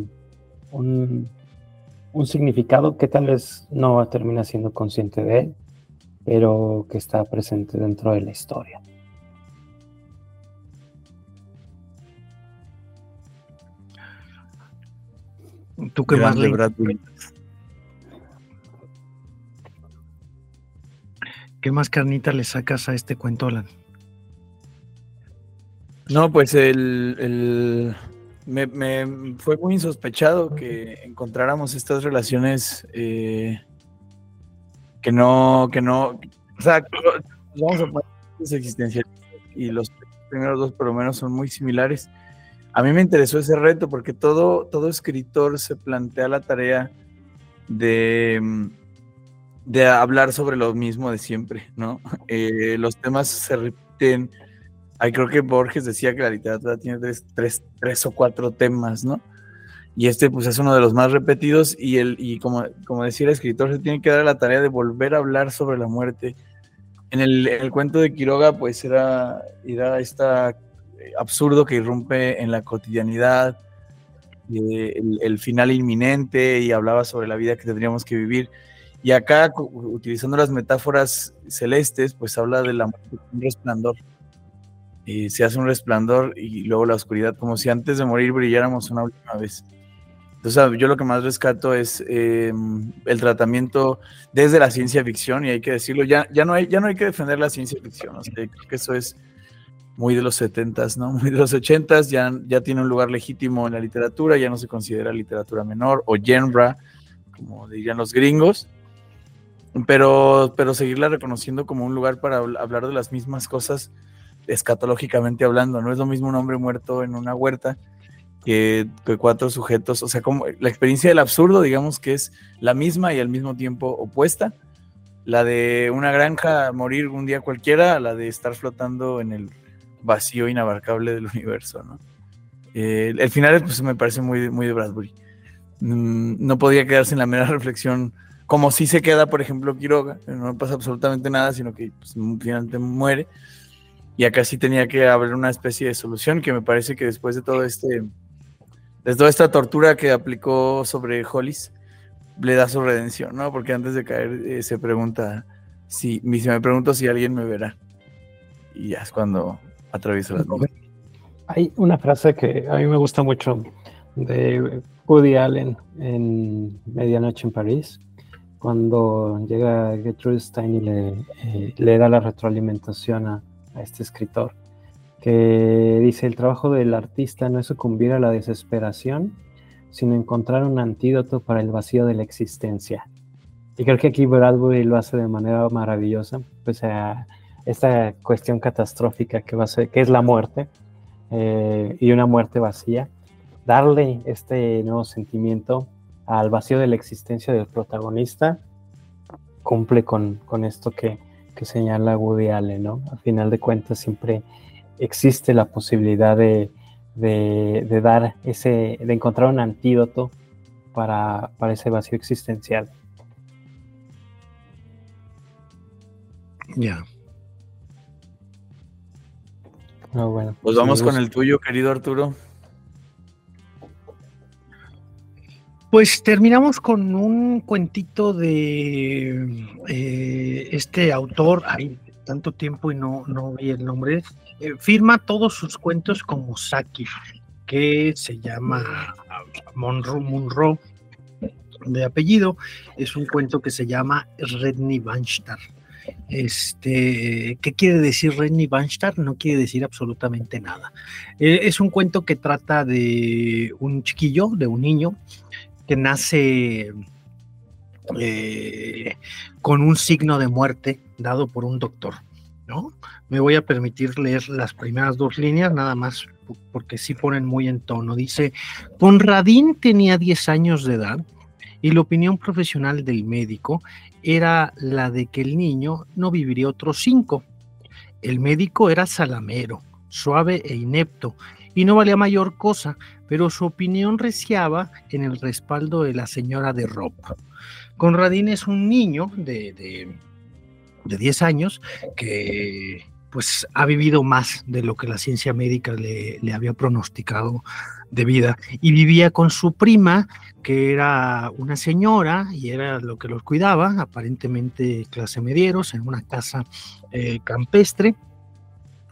[SPEAKER 5] un, un significado que tal vez no termina siendo consciente de él, pero que está presente dentro de la historia.
[SPEAKER 6] ¿Tú qué más le ¿Qué más carnita le sacas a este cuento, Alan?
[SPEAKER 4] No, pues el, me, fue muy insospechado que encontráramos estas relaciones eh, que no, que no, o sea, vamos a poner y los primeros dos por lo menos son muy similares. A mí me interesó ese reto porque todo, todo escritor se plantea la tarea de, de hablar sobre lo mismo de siempre, ¿no? Eh, los temas se repiten. Ahí creo que Borges decía que la literatura tiene tres, tres, o cuatro temas, ¿no? Y este pues es uno de los más repetidos y, el, y como, como decía el escritor, se tiene que dar la tarea de volver a hablar sobre la muerte. En el, el cuento de Quiroga pues era, era esta absurdo que irrumpe en la cotidianidad, eh, el, final inminente y hablaba sobre la vida que tendríamos que vivir. Y acá, utilizando las metáforas celestes, pues habla de la un resplandor. Y se hace un resplandor y luego la oscuridad, como si antes de morir brilláramos una última vez. Entonces, yo lo que más rescato es em, el tratamiento desde la ciencia ficción, y hay que decirlo, ya, ya, no, hay, ya no hay que defender la ciencia ficción, creo que eso es muy de los 70s, ¿no? Muy de los 80s, ya, ya tiene un lugar legítimo en la literatura, ya no se considera literatura menor o genre, como dirían los gringos, pero, pero seguirla reconociendo como un lugar para hablar de las mismas cosas escatológicamente hablando. No es lo mismo un hombre muerto en una huerta que, cuatro sujetos, o sea, como la experiencia del absurdo, digamos que es la misma y al mismo tiempo opuesta. La de una granja morir un día cualquiera, la de estar flotando en el vacío inabarcable del universo, ¿no? Eh, el final pues, me parece muy, muy de Bradbury. Mm, no podía quedarse en la mera reflexión, como si se queda, por ejemplo, Quiroga, no pasa absolutamente nada, sino que pues, finalmente muere. Y acá sí tenía que haber una especie de solución que me parece que después de todo este, de toda esta tortura que aplicó sobre Hollis, le da su redención, ¿no? Porque antes de caer eh, se pregunta si, se me pregunto si alguien me verá. Y ya es cuando atraviesa las
[SPEAKER 5] Hay una frase que a mí me gusta mucho de Woody Allen en Medianoche en París, cuando llega Gertrude Stein y le, eh, le da la retroalimentación a, a, este escritor, que dice, el trabajo del artista no es sucumbir a la desesperación, sino encontrar un antídoto para el vacío de la existencia. Y creo que aquí Bradbury lo hace de manera maravillosa, pues a esta cuestión catastrófica que, va a ser, que es la muerte eh, y una muerte vacía, darle este nuevo sentimiento al vacío de la existencia del protagonista cumple con, con esto que, que, señala Woody Allen, ¿no? Al final de cuentas siempre existe la posibilidad de, de, dar ese, de encontrar un antídoto para, para ese vacío existencial.
[SPEAKER 4] Ya. Ah, bueno. Pues vamos con el tuyo, querido Arturo.
[SPEAKER 6] Pues terminamos con un cuentito de eh, este autor, hay tanto tiempo y no, no vi el nombre, eh, firma todos sus cuentos como Saki, que se llama Monroe, Monroe de apellido, es un cuento que se llama Redney Banstar. Este, ¿Qué quiere decir Renny Banstad? No quiere decir absolutamente nada. Eh, es un cuento que trata de un chiquillo, de un niño, que nace eh, con un signo de muerte dado por un doctor. ¿no? Me voy a permitir leer las primeras dos líneas, nada más porque sí ponen muy en tono. Dice, Conradín tenía 10 años de edad y la opinión profesional del médico era la de que el niño no viviría otros cinco. El médico era salamero, suave e inepto, y no valía mayor cosa, pero su opinión reciaba en el respaldo de la señora de Rob. Conradín es un niño de, de, de 10 años que pues ha vivido más de lo que la ciencia médica le, había pronosticado de vida y vivía con su prima, que era una señora y era lo que los cuidaba, aparentemente clase medieros, en una casa eh, campestre.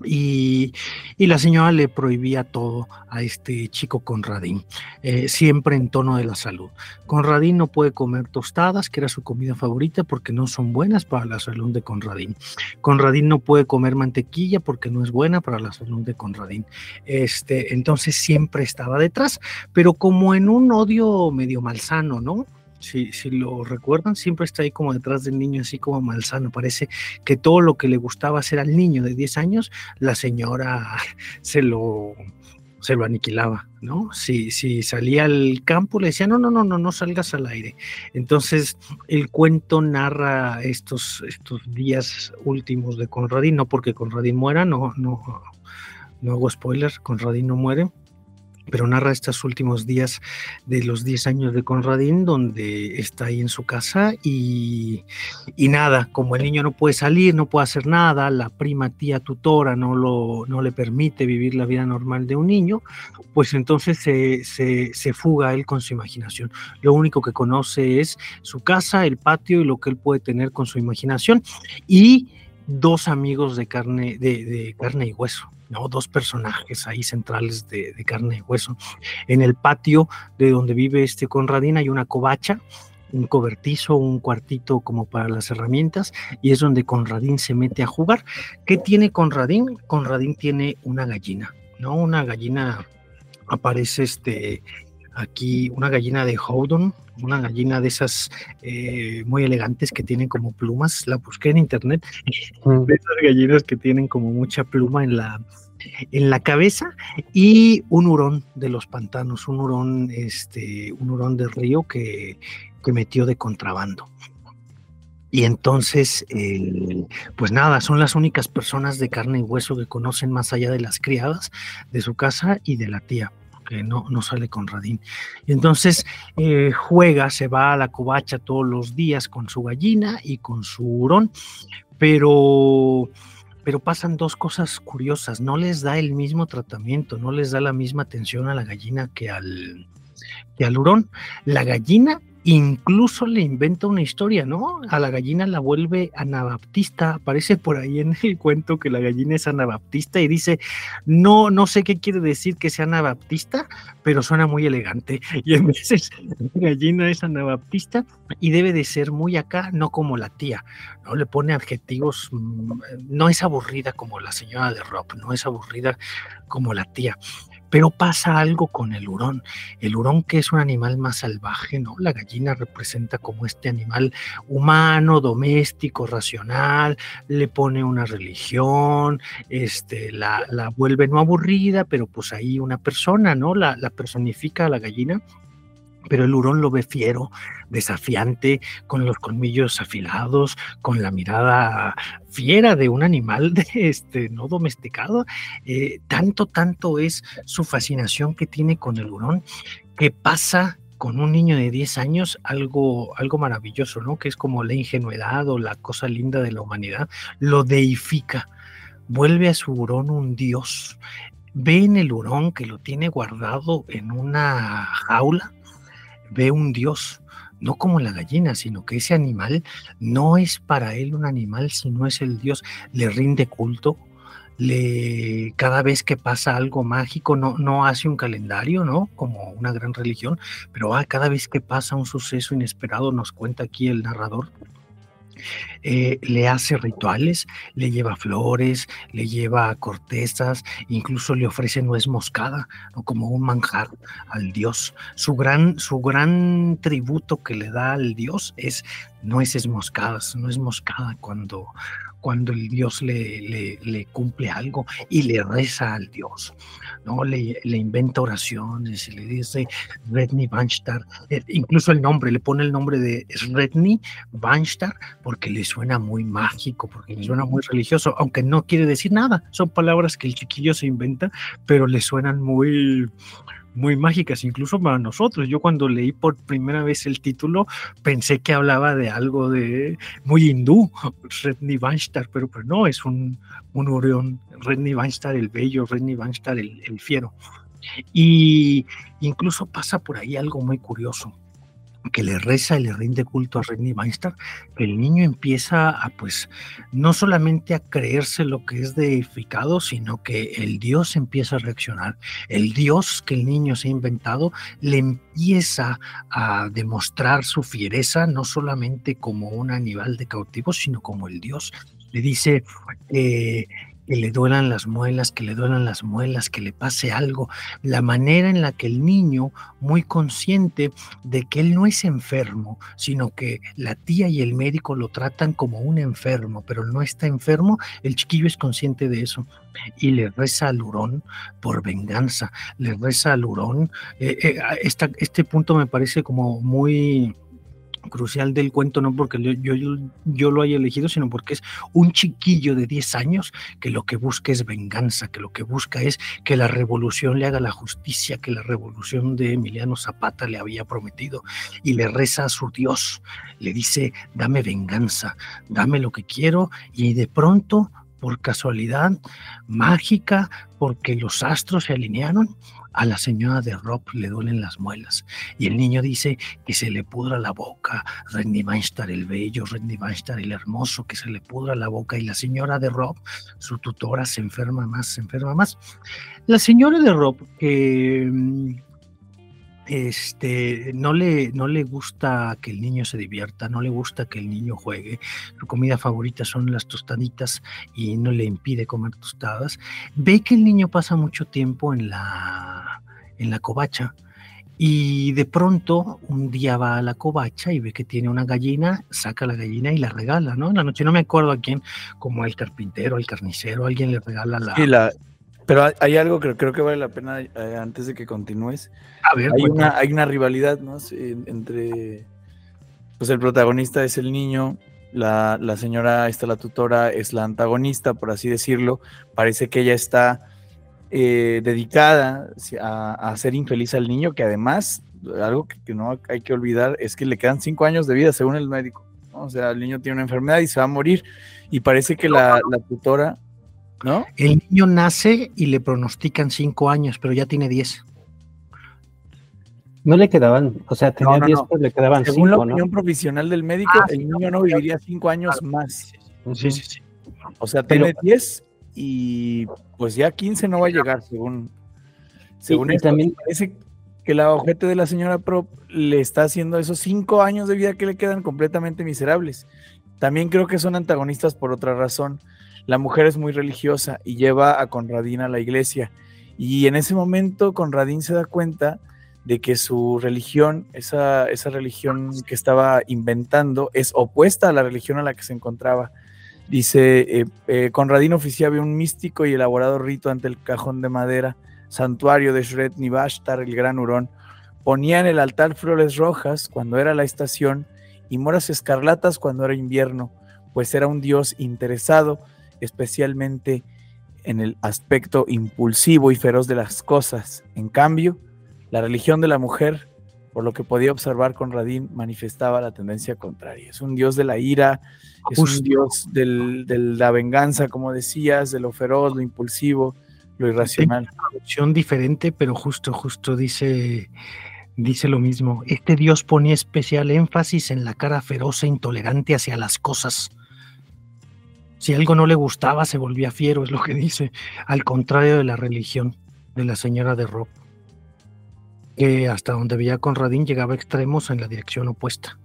[SPEAKER 6] Y, la señora le prohibía todo a este chico Conradín, eh, siempre en tono de la salud. Conradín no puede comer tostadas, que era su comida favorita, porque no son buenas para la salud de Conradín. Conradín no puede comer mantequilla porque no es buena para la salud de Conradín. Este, entonces siempre estaba detrás, pero como en un odio medio malsano, ¿no? Si, si lo recuerdan, siempre está ahí como detrás del niño, así como malsano. Parece que todo lo que le gustaba hacer al niño de 10 años, la señora se lo, se lo aniquilaba, ¿no? Si, si salía al campo, le decía, no, no, no, no, no salgas al aire. Entonces, el cuento narra estos, estos días últimos de Conradín, no porque Conradín muera, no, no, no hago spoiler, Conradín no muere, pero narra estos últimos días de los 10 años de Conradín, donde está ahí en su casa y, y, nada, como el niño no puede salir, no puede hacer nada, la prima tía tutora no, lo, no le permite vivir la vida normal de un niño, pues entonces se, se, se fuga él con su imaginación. Lo único que conoce es su casa, el patio y lo que él puede tener con su imaginación y dos amigos de carne, de, de carne y hueso. ¿no? Dos personajes ahí centrales de, carne y hueso. En el patio de donde vive este Conradín hay una covacha, un cobertizo, un cuartito como para las herramientas, y es donde Conradín se mete a jugar. ¿Qué tiene Conradín? Conradín tiene una gallina, ¿no? Una gallina aparece este aquí una gallina de Howdon, una gallina de esas eh, muy elegantes que tienen como plumas, la busqué en internet, de esas gallinas que tienen como mucha pluma en la, en la cabeza y un hurón de los pantanos, un hurón, este, un hurón del río que, que metió de contrabando. Y entonces, eh, pues nada, son las únicas personas de carne y hueso que conocen más allá de las criadas de su casa y de la tía que no, no sale con Radín. Y entonces eh, juega, se va a la covacha todos los días con su gallina y con su hurón, pero, pero pasan dos cosas curiosas, no les da el mismo tratamiento, no les da la misma atención a la gallina que al, que al hurón. La gallina incluso le inventa una historia, ¿no? A la gallina la vuelve anabaptista, aparece por ahí en el cuento que la gallina es anabaptista y dice, no, no sé qué quiere decir que sea anabaptista, pero suena muy elegante. Y entonces la gallina es anabaptista y debe de ser muy acá, no como la tía, ¿no? Le pone adjetivos, mm, no es aburrida como la señora de Rob, no es aburrida como la tía. Pero pasa algo con el hurón. El hurón que es un animal más salvaje, ¿no? La gallina representa como este animal humano, doméstico, racional, le pone una religión, este, la, la vuelve no aburrida, pero pues ahí una persona, ¿no? La, la personifica a la gallina pero el hurón lo ve fiero, desafiante, con los colmillos afilados, con la mirada fiera de un animal este, no domesticado. Eh, tanto, tanto es su fascinación que tiene con el hurón que pasa con un niño de 10 años algo, algo maravilloso, ¿no? Que es como la ingenuidad o la cosa linda de la humanidad, lo deifica, vuelve a su hurón un dios, ve en el hurón que lo tiene guardado en una jaula, ve un dios, no como la gallina, sino que ese animal no es para él un animal, sino es el dios, le rinde culto, le, cada vez que pasa algo mágico, no, no hace un calendario, ¿no? Como una gran religión, pero ah, cada vez que pasa un suceso inesperado, nos cuenta aquí el narrador, eh, le hace rituales, le lleva flores, le lleva cortezas, incluso le ofrece nuez moscada, ¿no? como un manjar al dios. Su gran, su gran tributo que le da al dios es nueces moscadas, nuez moscada cuando, cuando el Dios le, le, cumple algo y le reza al Dios, ¿no? Le, inventa oraciones le dice Redni Vanstar, eh, incluso el nombre, le pone el nombre de Redni Vanstar porque le suena muy mágico, porque le suena muy religioso, aunque no quiere decir nada, son palabras que el chiquillo se inventa, pero le suenan muy muy mágicas, incluso para nosotros. Yo cuando leí por primera vez el título pensé que hablaba de algo de muy hindú, Redni Vanstar, pero pues no, es un, un Orión, Redni Vanstar el bello, Redni Vanstar el, fiero. Y incluso pasa por ahí algo muy curioso. Que le reza y le rinde culto a Renny Weinstein, el niño empieza a, pues, no solamente a creerse lo que es deificado, sino que el Dios empieza a reaccionar. El Dios que el niño se ha inventado le empieza a demostrar su fiereza, no solamente como un animal de cautivo, sino como el Dios. Le dice, eh, que le duelan las muelas, que le duelan las muelas, que le pase algo. La manera en la que el niño, muy consciente de que él no es enfermo, sino que la tía y el médico lo tratan como un enfermo, pero no está enfermo, el chiquillo es consciente de eso y le reza al hurón por venganza, le reza al hurón. Eh, eh, este punto me parece como muy crucial del cuento, no porque yo, yo, lo haya elegido, sino porque es un chiquillo de 10 años que lo que busca es venganza, que lo que busca es que la revolución le haga la justicia que la revolución de Emiliano Zapata le había prometido y le reza a su Dios, le dice, dame venganza, dame lo que quiero y de pronto por casualidad mágica, porque los astros se alinearon, a la señora de Rob le duelen las muelas y el niño dice que se le pudra la boca, Randy Weinstein el bello, Randy Weinstein el hermoso, que se le pudra la boca y la señora de Rob, su tutora, se enferma más, se enferma más. La señora de Rob, que mm, este, no le, no le gusta que el niño se divierta, no le gusta que el niño juegue. Su comida favorita son las tostaditas y no le impide comer tostadas. Ve que el niño pasa mucho tiempo en la, en la covacha y de pronto un día va a la covacha y ve que tiene una gallina, saca la gallina y la regala, ¿no? En la noche no me acuerdo a quién, como el carpintero, el carnicero, alguien le regala la...
[SPEAKER 4] la pero hay, algo que creo que vale la pena eh, antes de que continúes. hay, una, hay una rivalidad, ¿no? entre, pues el protagonista es el niño, la, señora, esta la tutora, es la antagonista, por así decirlo. Parece que ella está eh, dedicada a, a, hacer infeliz al niño, que además, algo que, no hay que olvidar es que le quedan cinco años de vida, según el médico. O sea, el niño tiene una enfermedad y se va a morir. Y parece que la, la tutora ¿No?
[SPEAKER 6] El niño nace y le pronostican cinco años, pero ya tiene diez.
[SPEAKER 5] No le quedaban, o sea, tenía diez, pero le quedaban
[SPEAKER 4] Según la opinión profesional del médico, ah, el niño no viviría cinco años más.
[SPEAKER 6] Sí, sí, sí.
[SPEAKER 4] O sea, tiene diez y pues ya quince no va a llegar, según. Según esto, también parece que la objeto de la señora Prop le está haciendo esos cinco años de vida que le quedan completamente miserables. También creo que son antagonistas por otra razón la mujer es muy religiosa y lleva a Conradín a la iglesia. Y en ese momento Conradín se da cuenta de que su religión, esa, esa religión que estaba inventando, es opuesta a la religión a la que se encontraba. Dice, eh, eh, Conradín oficiaba un místico y elaborado rito ante el cajón de madera, santuario de Shred Nivashtar, el gran hurón. Ponía en el altar flores rojas cuando era la estación y moras escarlatas cuando era invierno, pues era un dios interesado especialmente en el aspecto impulsivo y feroz de las cosas. En cambio, la religión de la mujer, por lo que podía observar con Radín, manifestaba la tendencia contraria. Es un dios de la ira, es un dios de la venganza, como decías, de lo feroz, lo impulsivo, lo irracional.
[SPEAKER 6] Una traducción diferente, pero justo, justo dice, dice lo mismo. Este dios ponía especial énfasis en la cara feroz e intolerante hacia las cosas si algo no le gustaba, se volvía fiero, es lo que dice, al contrario de la religión de la señora de Rob, que hasta donde veía Conradín llegaba a extremos en la dirección opuesta.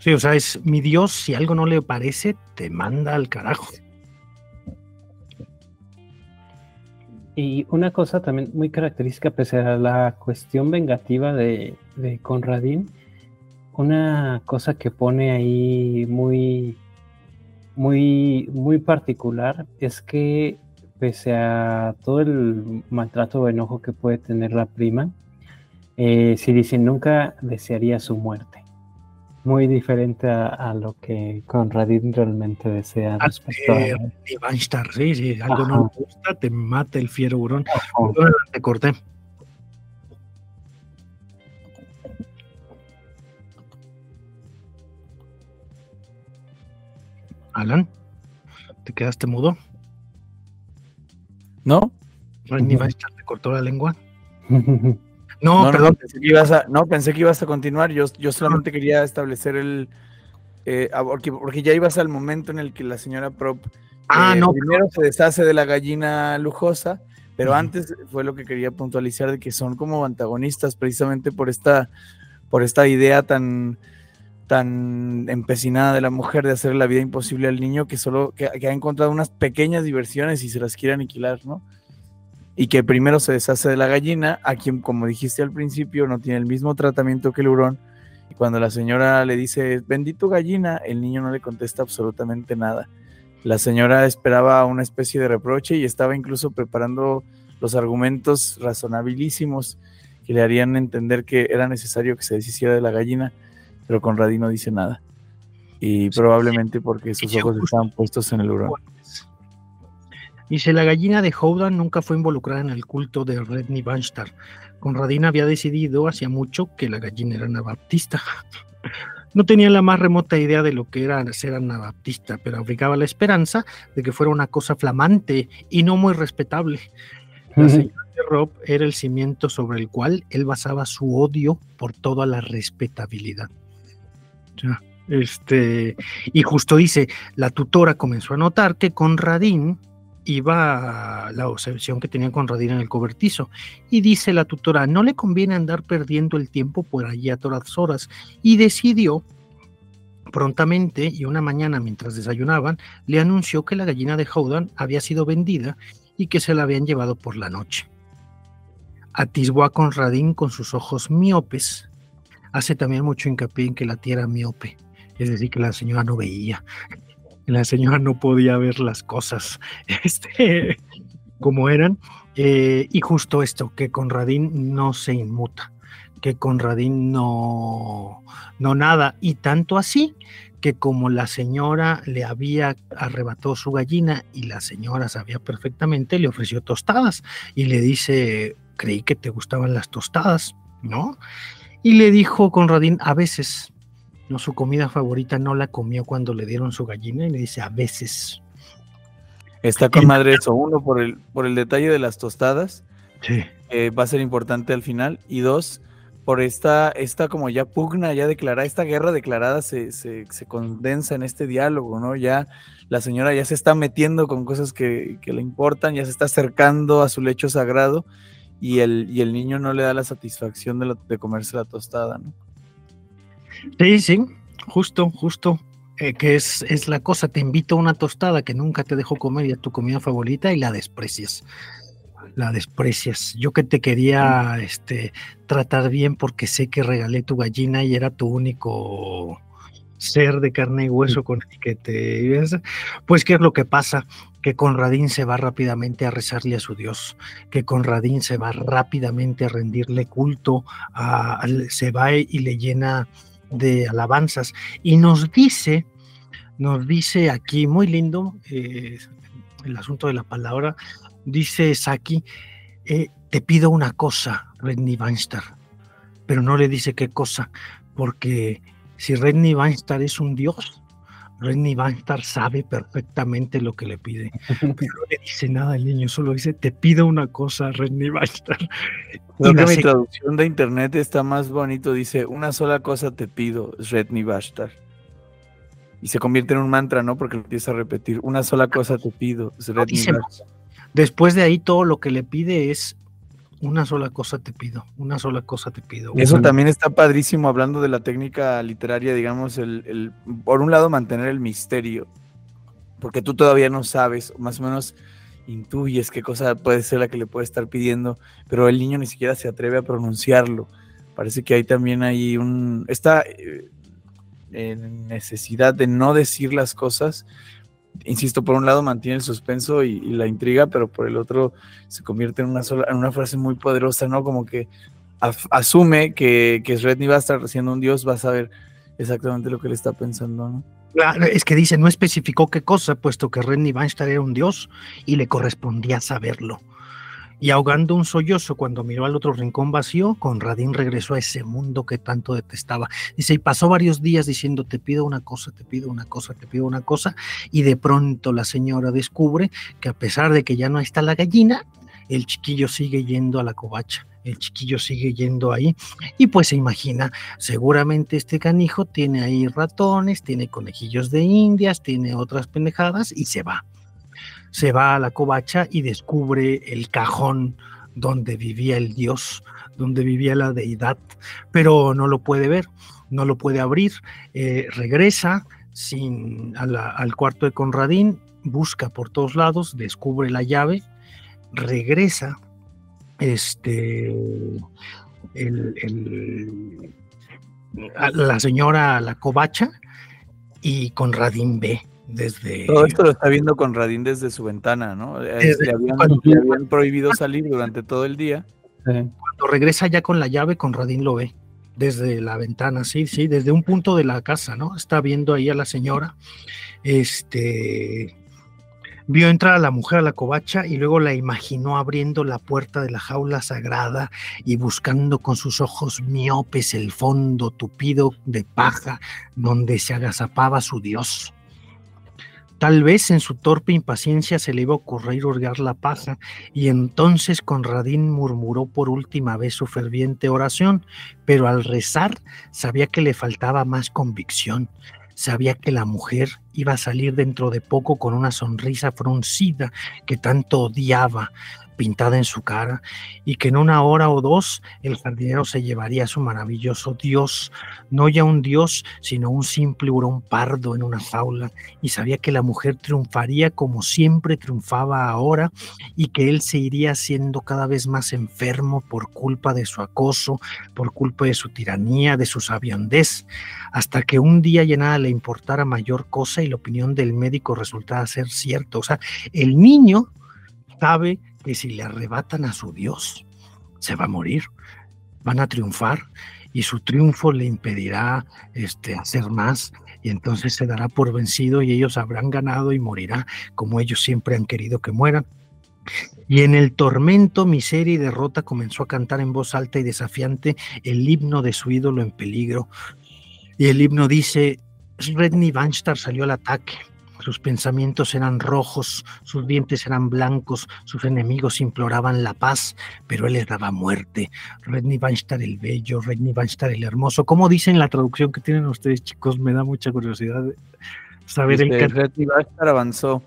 [SPEAKER 6] Sí, o sea, es mi Dios, si algo no le parece, te manda al carajo.
[SPEAKER 5] Y una cosa también muy característica, pese a la cuestión vengativa de, de Conradín, una cosa que pone ahí muy muy, muy particular es que pese a todo el maltrato o enojo que puede tener la prima, eh, si dicen nunca desearía su muerte. Muy diferente a, lo que Conradin realmente desea
[SPEAKER 6] ah, respecto a... sí, sí, algo no te gusta, te mata el fiero hurón. Te corté. Alan, ¿te quedaste mudo?
[SPEAKER 4] ¿No?
[SPEAKER 6] ¿Ni te cortó la lengua? No, perdón.
[SPEAKER 4] pensé que ibas a, no, pensé que ibas a continuar. Yo, yo solamente quería establecer el. eh, porque, porque ya ibas al momento en el que la señora Prop
[SPEAKER 6] Ah,
[SPEAKER 4] eh,
[SPEAKER 6] no,
[SPEAKER 4] primero se deshace de la gallina lujosa, pero antes fue lo que quería puntualizar de que son como antagonistas precisamente por esta, por esta idea tan, tan empecinada de la mujer de hacer la vida imposible al niño que solo que, que ha encontrado unas pequeñas diversiones y se las quiere aniquilar, ¿no? Y que primero se deshace de la gallina, a quien, como dijiste al principio, no tiene el mismo tratamiento que el hurón. Y cuando la señora le dice, bendito gallina, el niño no le contesta absolutamente nada. La señora esperaba una especie de reproche y estaba incluso preparando los argumentos razonabilísimos que le harían entender que era necesario que se deshiciera de la gallina, pero Conradí no dice nada. Y probablemente porque sus ojos estaban puestos en el hurón.
[SPEAKER 6] Dice, la gallina de Howdan nunca fue involucrada en el culto de Redney Banstar. Conradin había decidido hacía mucho que la gallina era anabaptista. No tenía la más remota idea de lo que era ser anabaptista, pero abrigaba la esperanza de que fuera una cosa flamante y no muy respetable. La señora de Rob era el cimiento sobre el cual él basaba su odio por toda la respetabilidad. Este, y justo dice, la tutora comenzó a notar que Conradín iba a la obsesión que tenía Conradín en el cobertizo. Y dice la tutora, no le conviene andar perdiendo el tiempo por allí a todas horas. Y decidió prontamente, y una mañana mientras desayunaban, le anunció que la gallina de Howdan había sido vendida y que se la habían llevado por la noche. Atisbó a Conradín con sus ojos miopes. Hace también mucho hincapié en que la tía era miope, es decir, que la señora no veía. La señora no podía ver las cosas este, como eran. Eh, y justo esto, que Conradín no se inmuta, que Conradín no, no nada. Y tanto así que como la señora le había arrebatado su gallina y la señora sabía perfectamente, le ofreció tostadas y le dice, creí que te gustaban las tostadas, ¿no? Y le dijo Conradín, a veces, no su comida favorita no la comió cuando le dieron su gallina y le dice, a veces.
[SPEAKER 4] Está con madre eso, uno por el, por el detalle de las tostadas,
[SPEAKER 6] Sí.
[SPEAKER 4] va a ser importante al final, y dos, por esta, esta como ya pugna, ya declarada, esta guerra declarada se, se, se condensa en este diálogo, ¿no? Ya la señora ya se está metiendo con cosas que, que le importan, ya se está acercando a su lecho sagrado, y el, y el niño no le da la satisfacción de, la- de comerse la tostada, ¿no?
[SPEAKER 6] Sí, sí, justo, justo. eh, que es, es la cosa, te invito a una tostada que nunca te dejo comer y es tu comida favorita y la desprecias. La desprecias. Yo que te quería este, tratar bien porque sé que regalé tu gallina y era tu único ser de carne y hueso con el que te. Pues, ¿qué es lo que pasa? Que Conradín se va rápidamente a rezarle a su Dios, que Conradín se va rápidamente a rendirle culto, se va y le llena de alabanzas. Y nos dice, nos dice aquí, muy lindo, eh, el asunto de la palabra, dice Saki, eh, te pido una cosa, Redney Weinstar, pero no le dice qué cosa, porque si Redney Weinstar es un dios, Redney Weinstar sabe perfectamente lo que le pide, pero no le dice nada al niño, solo dice, te pido una cosa, Redney Weinstar.
[SPEAKER 4] Creo que mi
[SPEAKER 6] se-
[SPEAKER 4] traducción de internet está más bonito, dice, una sola cosa te pido, Sretni Bashtar. Y se convierte en un mantra, ¿no? Porque empieza a repetir, una sola cosa te pido, Bashtar.
[SPEAKER 6] Después de ahí todo lo que le pide es una sola cosa te pido, una sola cosa te pido.
[SPEAKER 4] Eso también está padrísimo hablando de la técnica literaria, digamos, el, el- por un lado mantener el misterio, porque tú todavía no sabes, más o menos intuyes qué cosa puede ser la que le puede estar pidiendo, pero el niño ni siquiera se atreve a pronunciarlo. Parece que hay también ahí un esta eh, necesidad de no decir las cosas. Insisto, por un lado mantiene el suspenso y, la intriga, pero por el otro se convierte en una sola, en una frase muy poderosa, ¿no? Como que asume que, que Sretni va a estar siendo un dios, va a saber exactamente lo que le está pensando, ¿no?
[SPEAKER 6] Claro, es que dice, no especificó qué cosa, puesto que Renny Weinstein era un dios y le correspondía saberlo. Y ahogando un sollozo cuando miró al otro rincón vacío, Conradín regresó a ese mundo que tanto detestaba. Dice, y pasó varios días diciendo, te pido una cosa, te pido una cosa, te pido una cosa, y de pronto la señora descubre que a pesar de que ya no está la gallina, el chiquillo sigue yendo a la covacha el chiquillo sigue yendo ahí y pues se imagina, seguramente este canijo tiene ahí ratones, tiene conejillos de indias, tiene otras pendejadas y se va. Se va a la covacha y descubre el cajón donde vivía el dios, donde vivía la deidad, pero no lo puede ver, no lo puede abrir, eh, regresa sin, al cuarto de Conradín, busca por todos lados, descubre la llave, regresa este, la señora La Covacha y Conradín B. Desde,
[SPEAKER 4] Todo esto lo está viendo Conradín desde su ventana, ¿no? le, habían, prohibido salir durante todo el día.
[SPEAKER 6] Cuando regresa ya con la llave, Conradín lo ve desde la ventana, sí, sí, desde un punto de la casa, ¿no? Está viendo ahí a la señora, este, Vio entrar a la mujer a la covacha y luego la imaginó abriendo la puerta de la jaula sagrada y buscando con sus ojos miopes el fondo tupido de paja donde se agazapaba su dios. Tal vez en su torpe impaciencia se le iba a ocurrir hurgar la paja, y entonces Conradín murmuró por última vez su ferviente oración, pero al rezar sabía que le faltaba más convicción, sabía que la mujer iba a salir dentro de poco con una sonrisa fruncida que tanto odiaba pintada en su cara y que en una hora o dos el jardinero se llevaría a su maravilloso Dios, no ya un Dios, sino un simple hurón pardo en una jaula, y sabía que la mujer triunfaría como siempre triunfaba ahora y que él se iría siendo cada vez más enfermo por culpa de su acoso, por culpa de su tiranía, de su sabiondez, hasta que un día ya nada le importara mayor cosa y la opinión del médico resultara ser cierto. O sea, el niño sabe que si le arrebatan a su Dios, se va a morir, van a triunfar y su triunfo le impedirá este, hacer más y entonces se dará por vencido y ellos habrán ganado y morirá como ellos siempre han querido que mueran. Y en el tormento, miseria y derrota comenzó a cantar en voz alta y desafiante el himno de su ídolo en peligro. Y el himno dice, Redney Vanstar salió al ataque, sus pensamientos eran rojos, sus dientes eran blancos, sus enemigos imploraban la paz, pero él les daba muerte. Redney Weinstein el bello, Redney Weinstein el hermoso. ¿Cómo dicen la traducción que tienen ustedes, chicos? Me da mucha curiosidad saber el
[SPEAKER 4] el Redney Weinstein avanzó.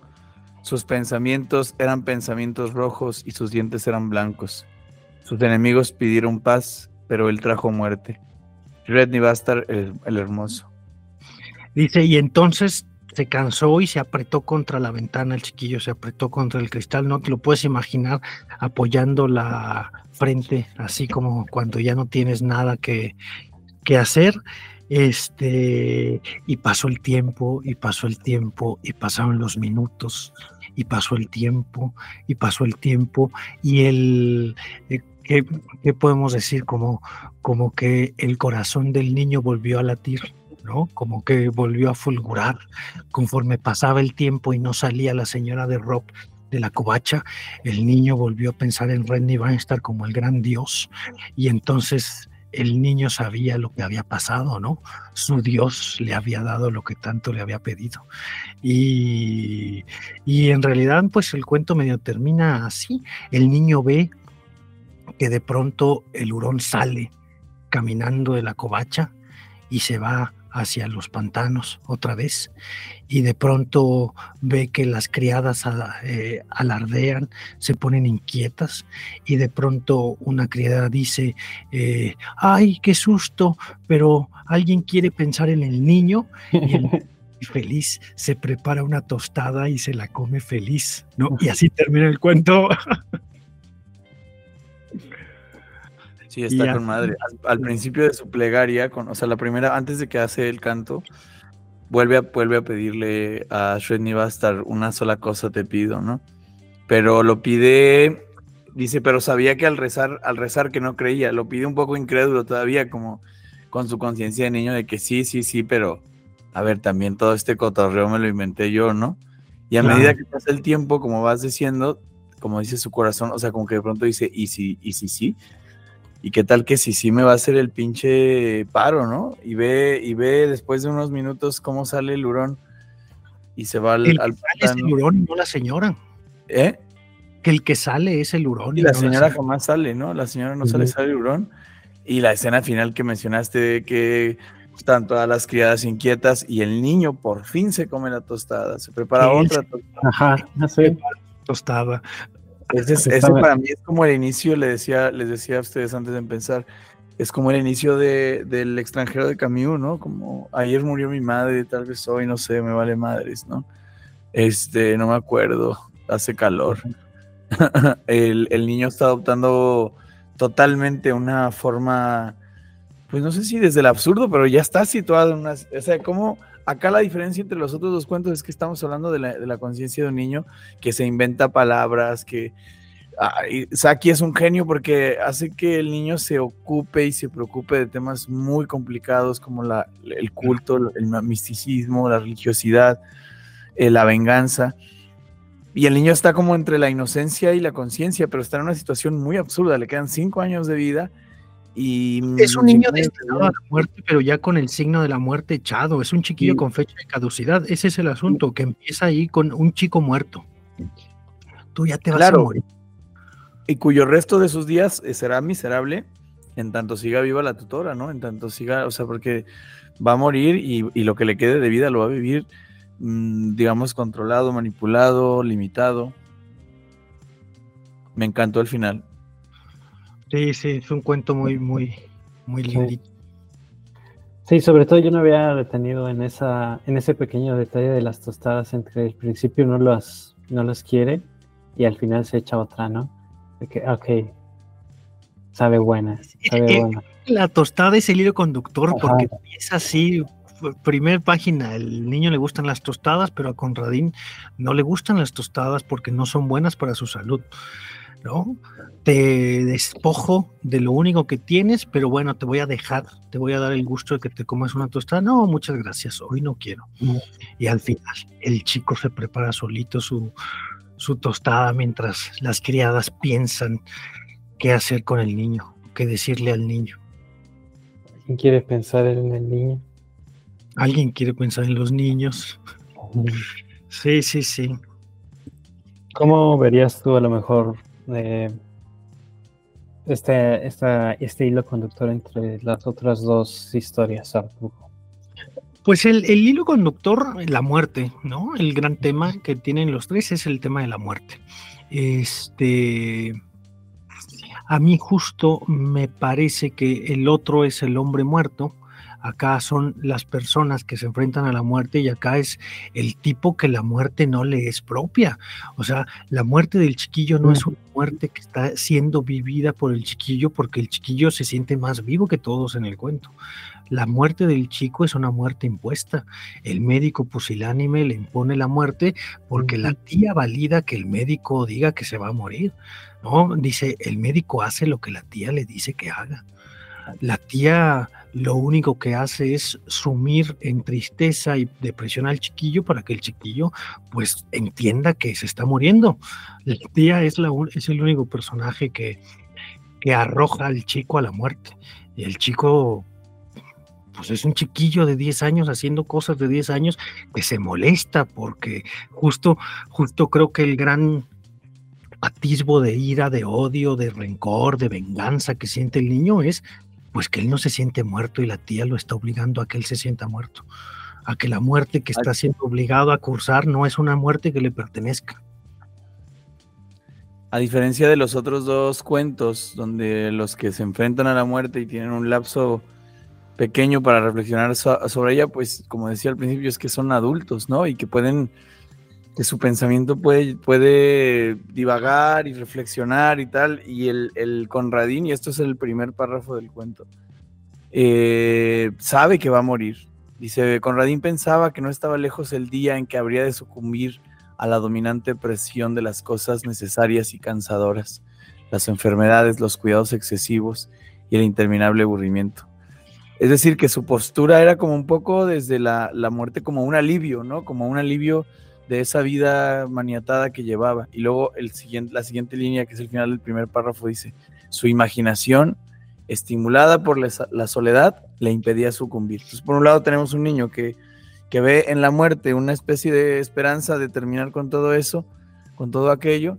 [SPEAKER 4] Sus pensamientos eran pensamientos rojos y sus dientes eran blancos. Sus enemigos pidieron paz, pero él trajo muerte. Redney Bastard, el, el hermoso.
[SPEAKER 6] Dice, y entonces se cansó y se apretó contra la ventana, el chiquillo se apretó contra el cristal, no te lo puedes imaginar apoyando la frente, así como cuando ya no tienes nada que, que hacer. Este, y pasó el tiempo, y pasó el tiempo, y pasaron los minutos, y pasó el tiempo, y pasó el tiempo, y el, eh, ¿qué, qué podemos decir? Como, como que el corazón del niño volvió a latir como que volvió a fulgurar conforme pasaba el tiempo y no salía la señora de Rob de la covacha, el niño volvió a pensar en Renny Weinstein como el gran dios y entonces el niño sabía lo que había pasado, ¿no? Su Dios le había dado lo que tanto le había pedido. Y, y en realidad, pues el cuento medio termina así. El niño ve que de pronto el hurón sale caminando de la covacha y se va hacia los pantanos otra vez y de pronto ve que las criadas eh, alardean, se ponen inquietas y de pronto una criada dice, eh, ay, qué susto, pero alguien quiere pensar en el niño y el feliz se prepara una tostada y se la come feliz, ¿no? Y así termina el cuento.
[SPEAKER 4] Sí, está con madre. Al, principio de su plegaria, con, o sea, la primera, antes de que hace el canto, vuelve a, vuelve a pedirle a Shredney Bastar una sola cosa te pido, ¿no? Pero lo pide, dice, pero sabía que al rezar, al rezar que no creía, lo pide un poco incrédulo todavía, como con su conciencia de niño de que sí, sí, sí, pero a ver, también todo este cotorreo me lo inventé yo, ¿no? Y a medida que pasa el tiempo, como vas diciendo, como dice su corazón, o sea, como que de pronto dice, y si, y si sí, y qué tal que si sí me va a hacer el pinche paro, ¿no? Y ve, y ve después de unos minutos cómo sale el hurón y se va al,
[SPEAKER 6] el, al el hurón, no la señora.
[SPEAKER 4] ¿Eh?
[SPEAKER 6] que el que sale es el hurón.
[SPEAKER 4] Y la señora jamás sale, ¿no? La señora no sale, sale el hurón. Y la escena final que mencionaste de que están todas las criadas inquietas y el niño por fin se come la tostada, se prepara otra tostada.
[SPEAKER 5] Ajá, así.
[SPEAKER 6] Tostada.
[SPEAKER 4] Ese, para mí es como el inicio, le decía, les decía a ustedes antes de empezar, es como el inicio de, del extranjero de Camus, ¿no? Como ayer murió mi madre, tal vez hoy, no sé, me vale madres, ¿no? Este, no me acuerdo, hace calor. el, el niño está adoptando totalmente una forma pues no sé si desde el absurdo, pero ya está situado en una... O sea, como acá la diferencia entre los otros dos cuentos es que estamos hablando de la, conciencia de un niño que se inventa palabras, que... Saki es un genio porque hace que el niño se ocupe y se preocupe de temas muy complicados como el culto, el misticismo, la religiosidad, eh, la venganza. Y el niño está como entre la inocencia y la conciencia, pero está en una situación muy absurda. Le quedan cinco años de vida
[SPEAKER 6] es un niño destinado a la muerte, pero ya con el signo de la muerte echado. Es un chiquillo con fecha de caducidad. Ese es el asunto, que empieza ahí con un chico muerto. Tú ya te vas a morir.
[SPEAKER 4] Y cuyo resto de sus días eh, será miserable en tanto siga viva la tutora, ¿no? En tanto siga, o sea, porque va a morir y, lo que le quede de vida lo va a vivir, mm, digamos, controlado, manipulado, limitado. Me encantó el final.
[SPEAKER 6] Sí, sí, es un cuento muy, muy, muy lindo.
[SPEAKER 5] Sí. sobre todo yo no había detenido en esa, en ese pequeño detalle de las tostadas entre el principio no las, no las quiere y al final se echa otra, ¿no? De que, ok, sabe buena, sabe
[SPEAKER 6] buena. La tostada es el hilo conductor porque es así, primer página, el niño le gustan las tostadas, pero a Conradín no le gustan las tostadas porque no son buenas para su salud. ¿No? Te despojo de lo único que tienes, pero bueno, te voy a dejar, te voy a dar el gusto de que te comas una tostada. No, muchas gracias, hoy no quiero. Y al final, el chico se prepara solito su, su tostada mientras las criadas piensan qué hacer con el niño, qué decirle al niño.
[SPEAKER 5] ¿Quién quiere pensar en el niño?
[SPEAKER 6] Alguien quiere pensar en los niños. Sí, sí, sí.
[SPEAKER 5] ¿Cómo verías tú a lo mejor este, este hilo conductor entre las otras dos historias, Arturo?
[SPEAKER 6] Pues el, el, hilo conductor, la muerte, ¿no? El gran tema que tienen los tres es el tema de la muerte. Este, a mí justo me parece que el otro es el hombre muerto, acá son las personas que se enfrentan a la muerte y acá es el tipo que la muerte no le es propia. O sea, la muerte del chiquillo no es una muerte que está siendo vivida por el chiquillo porque el chiquillo se siente más vivo que todos en el cuento. La muerte del chico es una muerte impuesta. El médico pusilánime le impone la muerte porque la tía valida que el médico diga que se va a morir. No, dice, el médico hace lo que la tía le dice que haga. La tía lo único que hace es sumir en tristeza y depresión al chiquillo para que el chiquillo pues entienda que se está muriendo. La tía es, la, es el único personaje que, que arroja al chico a la muerte. Y el chico pues es un chiquillo de 10 años haciendo cosas de 10 años que se molesta porque justo, justo creo que el gran atisbo de ira, de odio, de rencor, de venganza que siente el niño es pues que él no se siente muerto y la tía lo está obligando a que él se sienta muerto, a que la muerte que está siendo obligado a cursar no es una muerte que le pertenezca.
[SPEAKER 4] A diferencia de los otros dos cuentos, donde los que se enfrentan a la muerte y tienen un lapso pequeño para reflexionar sobre ella, pues como decía al principio, es que son adultos, ¿no? Y que pueden que su pensamiento puede, puede divagar y reflexionar y tal, y el, el Conradín, y esto es el primer párrafo del cuento, eh, sabe que va a morir. Dice, Conradín pensaba que no estaba lejos el día en que habría de sucumbir a la dominante presión de las cosas necesarias y cansadoras, las enfermedades, los cuidados excesivos y el interminable aburrimiento. Es decir, que su postura era como un poco desde la, la muerte como un alivio, ¿no? Como un alivio de esa vida maniatada que llevaba. Y luego el siguiente, la siguiente línea, que es el final del primer párrafo, dice, su imaginación, estimulada por la soledad, le impedía sucumbir. Entonces, por un lado tenemos un niño que, que ve en la muerte una especie de esperanza de terminar con todo eso, con todo aquello,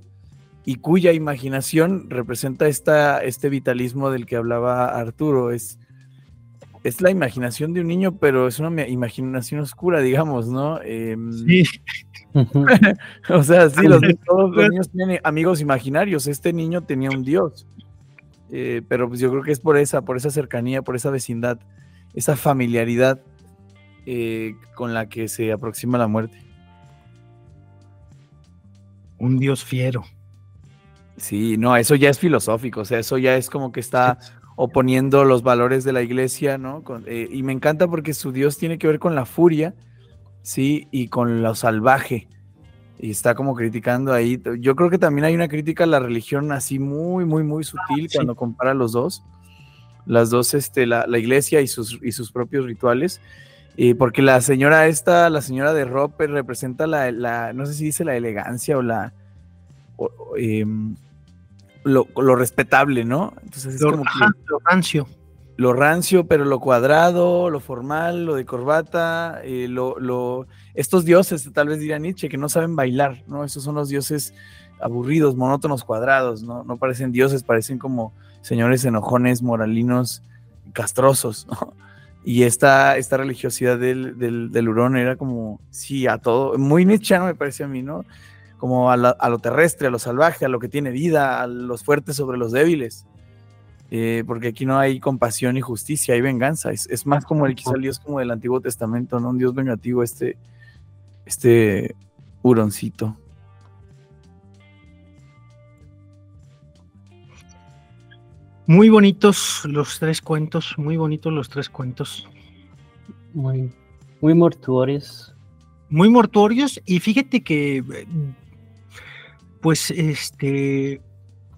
[SPEAKER 4] y cuya imaginación representa esta, este vitalismo del que hablaba Arturo. Es, es la imaginación de un niño, pero es una imaginación oscura, digamos, ¿no? Em, sí. o sea, sí, los, todos los niños tienen amigos imaginarios. Este niño tenía un dios. Eh, pero pues yo creo que es por esa, por esa cercanía, por esa vecindad, esa familiaridad eh, con la que se aproxima la muerte.
[SPEAKER 6] Un dios fiero.
[SPEAKER 4] Sí, no, eso ya es filosófico, o sea, eso ya es como que está oponiendo los valores de la iglesia, ¿no? Eh, y me encanta porque su Dios tiene que ver con la furia, ¿sí? Y con lo salvaje. Y está como criticando ahí. Yo creo que también hay una crítica a la religión así muy, muy, muy sutil cuando compara los dos. Las dos, este, la, iglesia y sus, y sus propios rituales. y porque la señora esta, la señora de Roper, representa la, no sé si dice la elegancia o la... Em, lo, respetable, ¿no?
[SPEAKER 6] Entonces es lo, como lo rancio.
[SPEAKER 4] Lo rancio, pero lo cuadrado, lo formal, lo de corbata, eh, lo, estos dioses, tal vez diría Nietzsche, que no saben bailar, ¿no? Esos son los dioses aburridos, monótonos, cuadrados, ¿no? No parecen dioses, parecen como señores enojones, moralinos, castrosos, ¿no? Y esta, esta religiosidad del, del, del hurón era como, sí, a todo, muy Nietzsche, me parece a mí, ¿no? Como a, lo terrestre, a lo salvaje, a lo que tiene vida, a los fuertes sobre los débiles. Eh, porque aquí no hay compasión y justicia, hay venganza. Es, más como el quizá el Dios como del Antiguo Testamento, ¿no? Un Dios vengativo, este, este huroncito.
[SPEAKER 6] Muy bonitos los tres cuentos, muy bonitos los tres cuentos.
[SPEAKER 5] Muy, muy mortuorios.
[SPEAKER 6] Muy mortuorios y fíjate que pues este,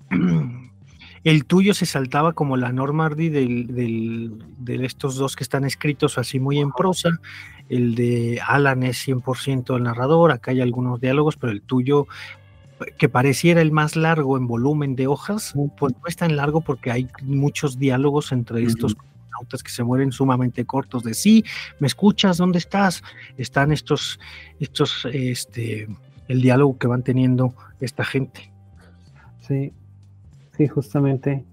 [SPEAKER 6] el tuyo se saltaba como la norma de estos dos que están escritos así muy en prosa. El de Alan es 100% el narrador, acá hay algunos diálogos, pero el tuyo, que pareciera el más largo en volumen de hojas, pues no es tan largo porque hay muchos diálogos entre estos autos que se mueren sumamente cortos de sí, me escuchas, ¿dónde estás? Están estos, estos, este, el diálogo que van teniendo esta gente.
[SPEAKER 5] Sí, sí, justamente.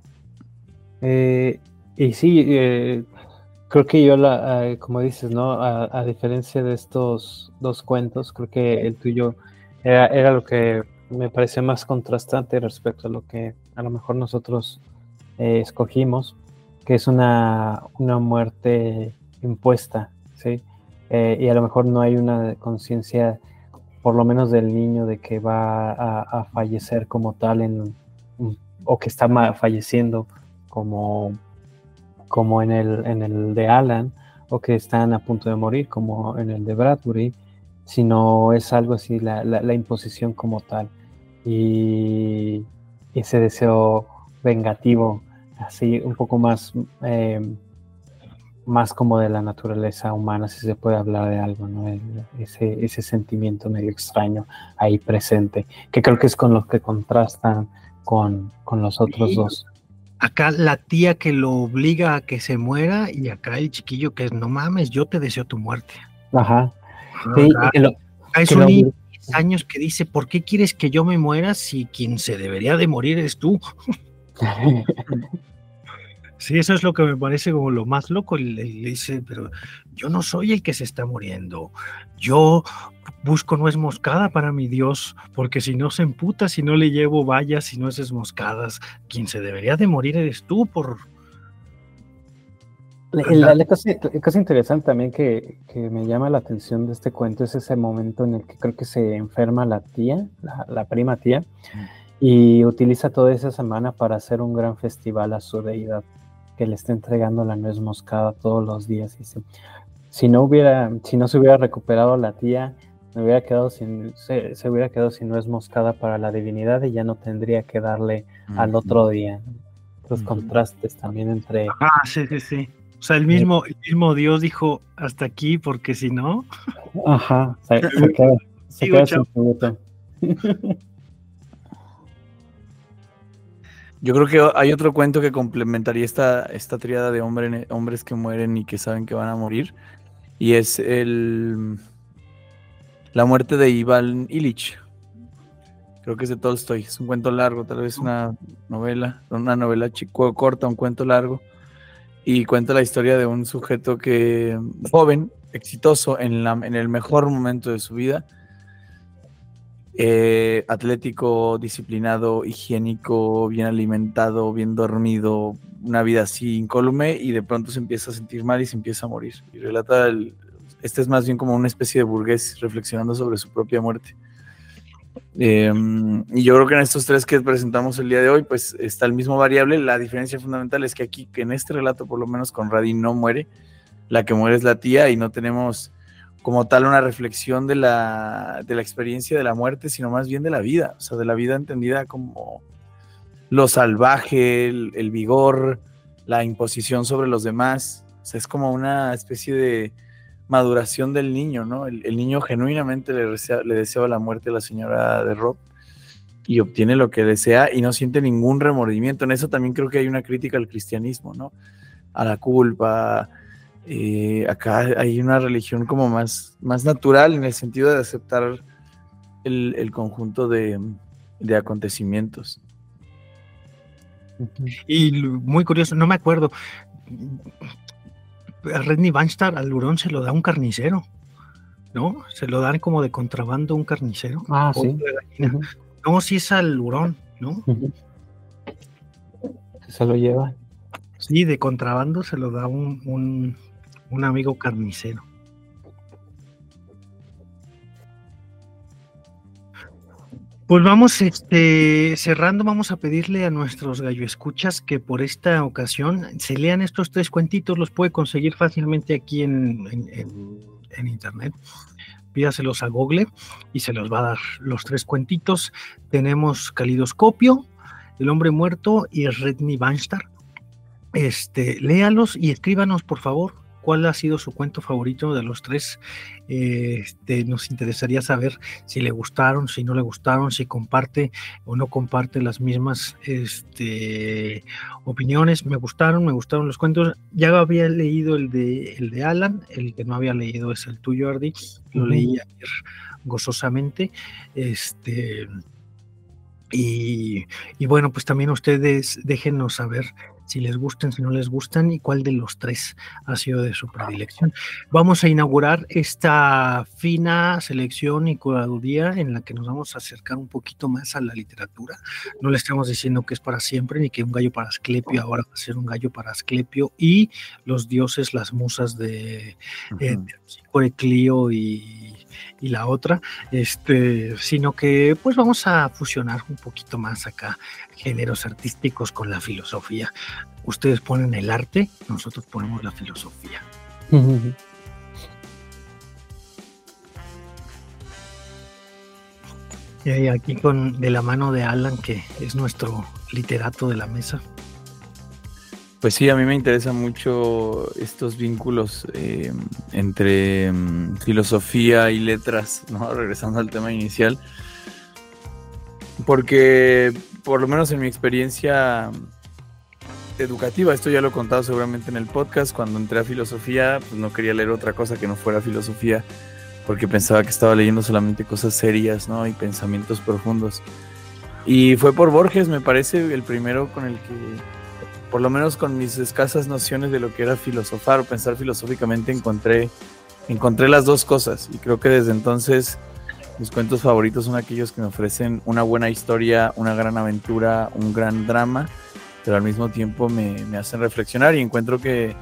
[SPEAKER 5] Eh, y sí, eh, creo que yo, la, eh, como dices, ¿no? A, diferencia de estos dos cuentos, creo que el tuyo era, lo que me parecía más contrastante respecto a lo que a lo mejor nosotros escogimos, que es una, una muerte impuesta, ¿sí? y a lo mejor no hay una conciencia por lo menos del niño de que va a, fallecer como tal en, o que está falleciendo como, como en, el, en el de Alan o que están a punto de morir como en el de Bradbury, sino es algo así, la, la, imposición como tal. Y ese deseo vengativo, así un poco más eh, más como de la naturaleza humana, si se puede hablar de algo, ¿no? ese, ese sentimiento medio extraño ahí presente, que creo que es con lo que contrastan con, con los otros dos.
[SPEAKER 6] Acá la tía que lo obliga a que se muera y acá el chiquillo que es, no mames, yo te deseo tu muerte.
[SPEAKER 5] Ajá.
[SPEAKER 6] acá, es un niño de años que dice, ¿por qué quieres que yo me muera si quien se debería de morir es tú? Sí, eso es lo que me parece como lo más loco. Le, dice, pero yo no soy el que se está muriendo. Yo busco nuez moscada para mi Dios, porque si no se emputa, si no le llevo vallas y nueces moscadas, quien se debería de morir eres tú por...
[SPEAKER 5] La, cosa, interesante también que, me llama la atención de este cuento es ese momento en el que creo que se enferma la tía, la, prima tía, y utiliza toda esa semana para hacer un gran festival a su deidad que le está entregando la nuez moscada todos los días. Si no hubiera, si no se hubiera recuperado la tía, me hubiera quedado sin, se, hubiera quedado sin nuez moscada para la divinidad y ya no tendría que darle al otro día. Los contrastes también entre.
[SPEAKER 6] Ah, sí, sí, sí. O sea, el mismo, el mismo Dios dijo hasta aquí, porque si no.
[SPEAKER 5] Ajá, se, queda, se queda sin
[SPEAKER 4] Yo creo que hay otro cuento que complementaría esta, esta triada de hombres que mueren y que saben que van a morir. Y es el la muerte de Iván Illich. Creo que es de Tolstoy. Es un cuento largo, tal vez una novela, una novela chico, corta, un cuento largo. Y cuenta la historia de un sujeto que, joven, exitoso, en, la, en el mejor momento de su vida, eh, atlético, disciplinado, higiénico, bien alimentado, bien dormido, una vida así incólume y de pronto se empieza a sentir mal y se empieza a morir. Y relata, este es más bien como una especie de burgués reflexionando sobre su propia muerte. Em, y yo creo que en estos tres que presentamos el día de hoy, pues está el mismo variable. La diferencia fundamental es que aquí, que en este relato, por lo menos con Radin no muere, la que muere es la tía y no tenemos como tal una reflexión de la, de la experiencia de la muerte, sino más bien de la vida, o sea, de la vida entendida como lo salvaje, el, vigor, la imposición sobre los demás, o sea, es como una especie de maduración del niño, ¿no? El, niño genuinamente le, le deseaba la muerte a la señora de Rob y obtiene lo que desea y no siente ningún remordimiento. En eso también creo que hay una crítica al cristianismo, ¿no? A la culpa, eh, acá hay una religión como más, más natural en el sentido de aceptar el, conjunto de, acontecimientos.
[SPEAKER 6] Y muy curioso, no me acuerdo. A Redney Vanstar al hurón se lo da un carnicero, ¿no? Se lo dan como de contrabando un carnicero.
[SPEAKER 5] Ah, sí.
[SPEAKER 6] No, sí es al hurón, ¿no?
[SPEAKER 5] Se lo lleva.
[SPEAKER 6] Sí, de contrabando se lo da un, un amigo carnicero. Pues vamos este, cerrando, vamos a pedirle a nuestros gallo escuchas que por esta ocasión se lean estos tres cuentitos, los puede conseguir fácilmente aquí en, en, internet. Pídaselos a Google y se los va a dar los tres cuentitos. Tenemos Calidoscopio, El hombre muerto y Redney Banstar. Este, léalos y escríbanos, por favor, cuál ha sido su cuento favorito de los tres. Este, nos interesaría saber si le gustaron, si no le gustaron, si comparte o no comparte las mismas este, opiniones. Me gustaron, me gustaron los cuentos. Ya había leído el de, el de Alan, el que no había leído es el tuyo, Ardi. Lo leí ayer gozosamente. Este. Y, y, bueno, pues también ustedes déjenos saber si les gustan, si no les gustan y cuál de los tres ha sido de su predilección. Vamos a inaugurar esta fina selección y curaduría en la que nos vamos a acercar un poquito más a la literatura. No le estamos diciendo que es para siempre ni que un gallo para Asclepio ahora va a ser un gallo para Asclepio y los dioses, las musas de, uh y y la otra, este, sino que pues vamos a fusionar un poquito más acá géneros artísticos con la filosofía. Ustedes ponen el arte, nosotros ponemos la filosofía. Y aquí con de la mano de Alan, que es nuestro literato de la mesa.
[SPEAKER 4] Pues sí, a mí me interesan mucho estos vínculos eh, entre mm, filosofía y letras, ¿no? Regresando al tema inicial. Porque, por lo menos en mi experiencia educativa, esto ya lo he contado seguramente en el podcast, cuando entré a filosofía, pues no quería leer otra cosa que no fuera filosofía, porque pensaba que estaba leyendo solamente cosas serias, ¿no? Y pensamientos profundos. Y fue por Borges, me parece, el primero con el que por lo menos con mis escasas nociones de lo que era filosofar o pensar filosóficamente, encontré, encontré las dos cosas. Y creo que desde entonces mis cuentos favoritos son aquellos que me ofrecen una buena historia, una gran aventura, un gran drama, pero al mismo tiempo me, me hacen reflexionar y encuentro que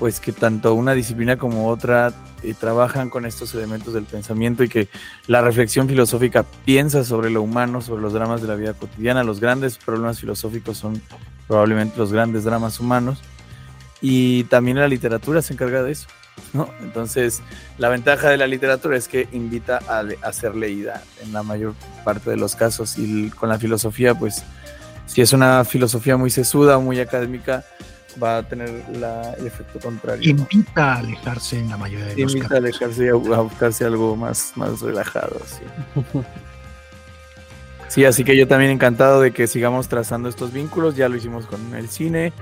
[SPEAKER 4] pues que tanto una disciplina como otra eh, trabajan con estos elementos del pensamiento y que la reflexión filosófica piensa sobre lo humano, sobre los dramas de la vida cotidiana. Los grandes problemas filosóficos son probablemente los grandes dramas humanos y también la literatura se encarga de eso. Entonces, la ventaja de la literatura es que invita a, a, ser leída en la mayor parte de los casos y con la filosofía, pues, si es una filosofía muy sesuda muy académica, va a tener el efecto contrario.
[SPEAKER 6] Invita a alejarse en la mayoría de los
[SPEAKER 4] Invita a alejarse y a, buscarse algo más, más relajado. Sí. así que yo también encantado de que sigamos trazando estos vínculos. Ya lo hicimos con el cine,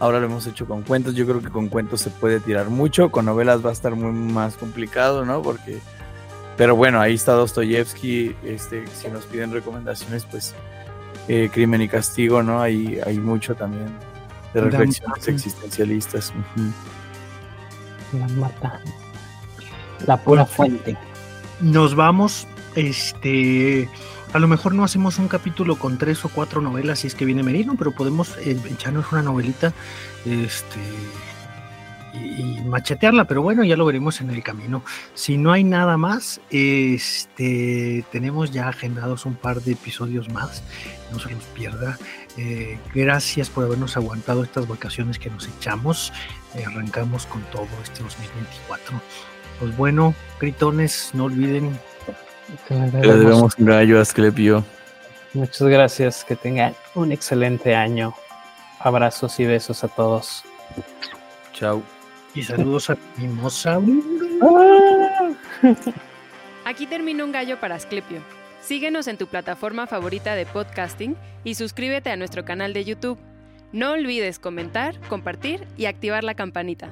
[SPEAKER 4] ahora lo hemos hecho con cuentos. Yo creo que con cuentos se puede tirar mucho, con novelas va a estar muy más complicado, ¿no? Porque Pero bueno, ahí está Dostoyevsky. Este, si nos piden recomendaciones, pues eh, Crimen y Castigo, ¿no? Hay, hay mucho también de reflexiones existencialistas.
[SPEAKER 5] La mata. La pura fuente.
[SPEAKER 6] Nos vamos. Este. A lo mejor no hacemos un capítulo con tres o cuatro novelas si es que viene Merino, pero podemos eh, echarnos una novelita. Este y, machetearla, pero bueno, ya lo veremos en el camino. Si no hay nada más, este, tenemos ya agendados un par de episodios más, no se los pierda. Eh, gracias por habernos aguantado estas vacaciones que nos echamos. Eh, arrancamos con todo este 2024. Pues bueno, gritones, no olviden.
[SPEAKER 4] Le debemos un gallo a Asclepio.
[SPEAKER 5] Muchas gracias, que tengan un excelente año. Abrazos y besos a todos.
[SPEAKER 4] Chao.
[SPEAKER 6] Y saludos a Mimosa.
[SPEAKER 3] Aquí termina un gallo para Asclepio. Síguenos en tu plataforma favorita de podcasting y suscríbete a nuestro canal de YouTube. No olvides comentar, compartir y activar la campanita.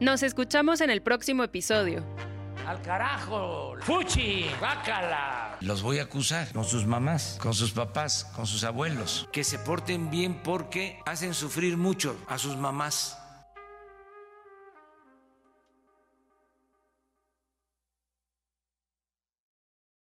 [SPEAKER 3] Nos escuchamos en el próximo episodio.
[SPEAKER 1] ¡Al carajo! ¡Fuchi! ¡Bácala! Los voy a acusar con sus mamás, con sus papás, con sus abuelos. Que se porten bien porque hacen sufrir mucho a sus mamás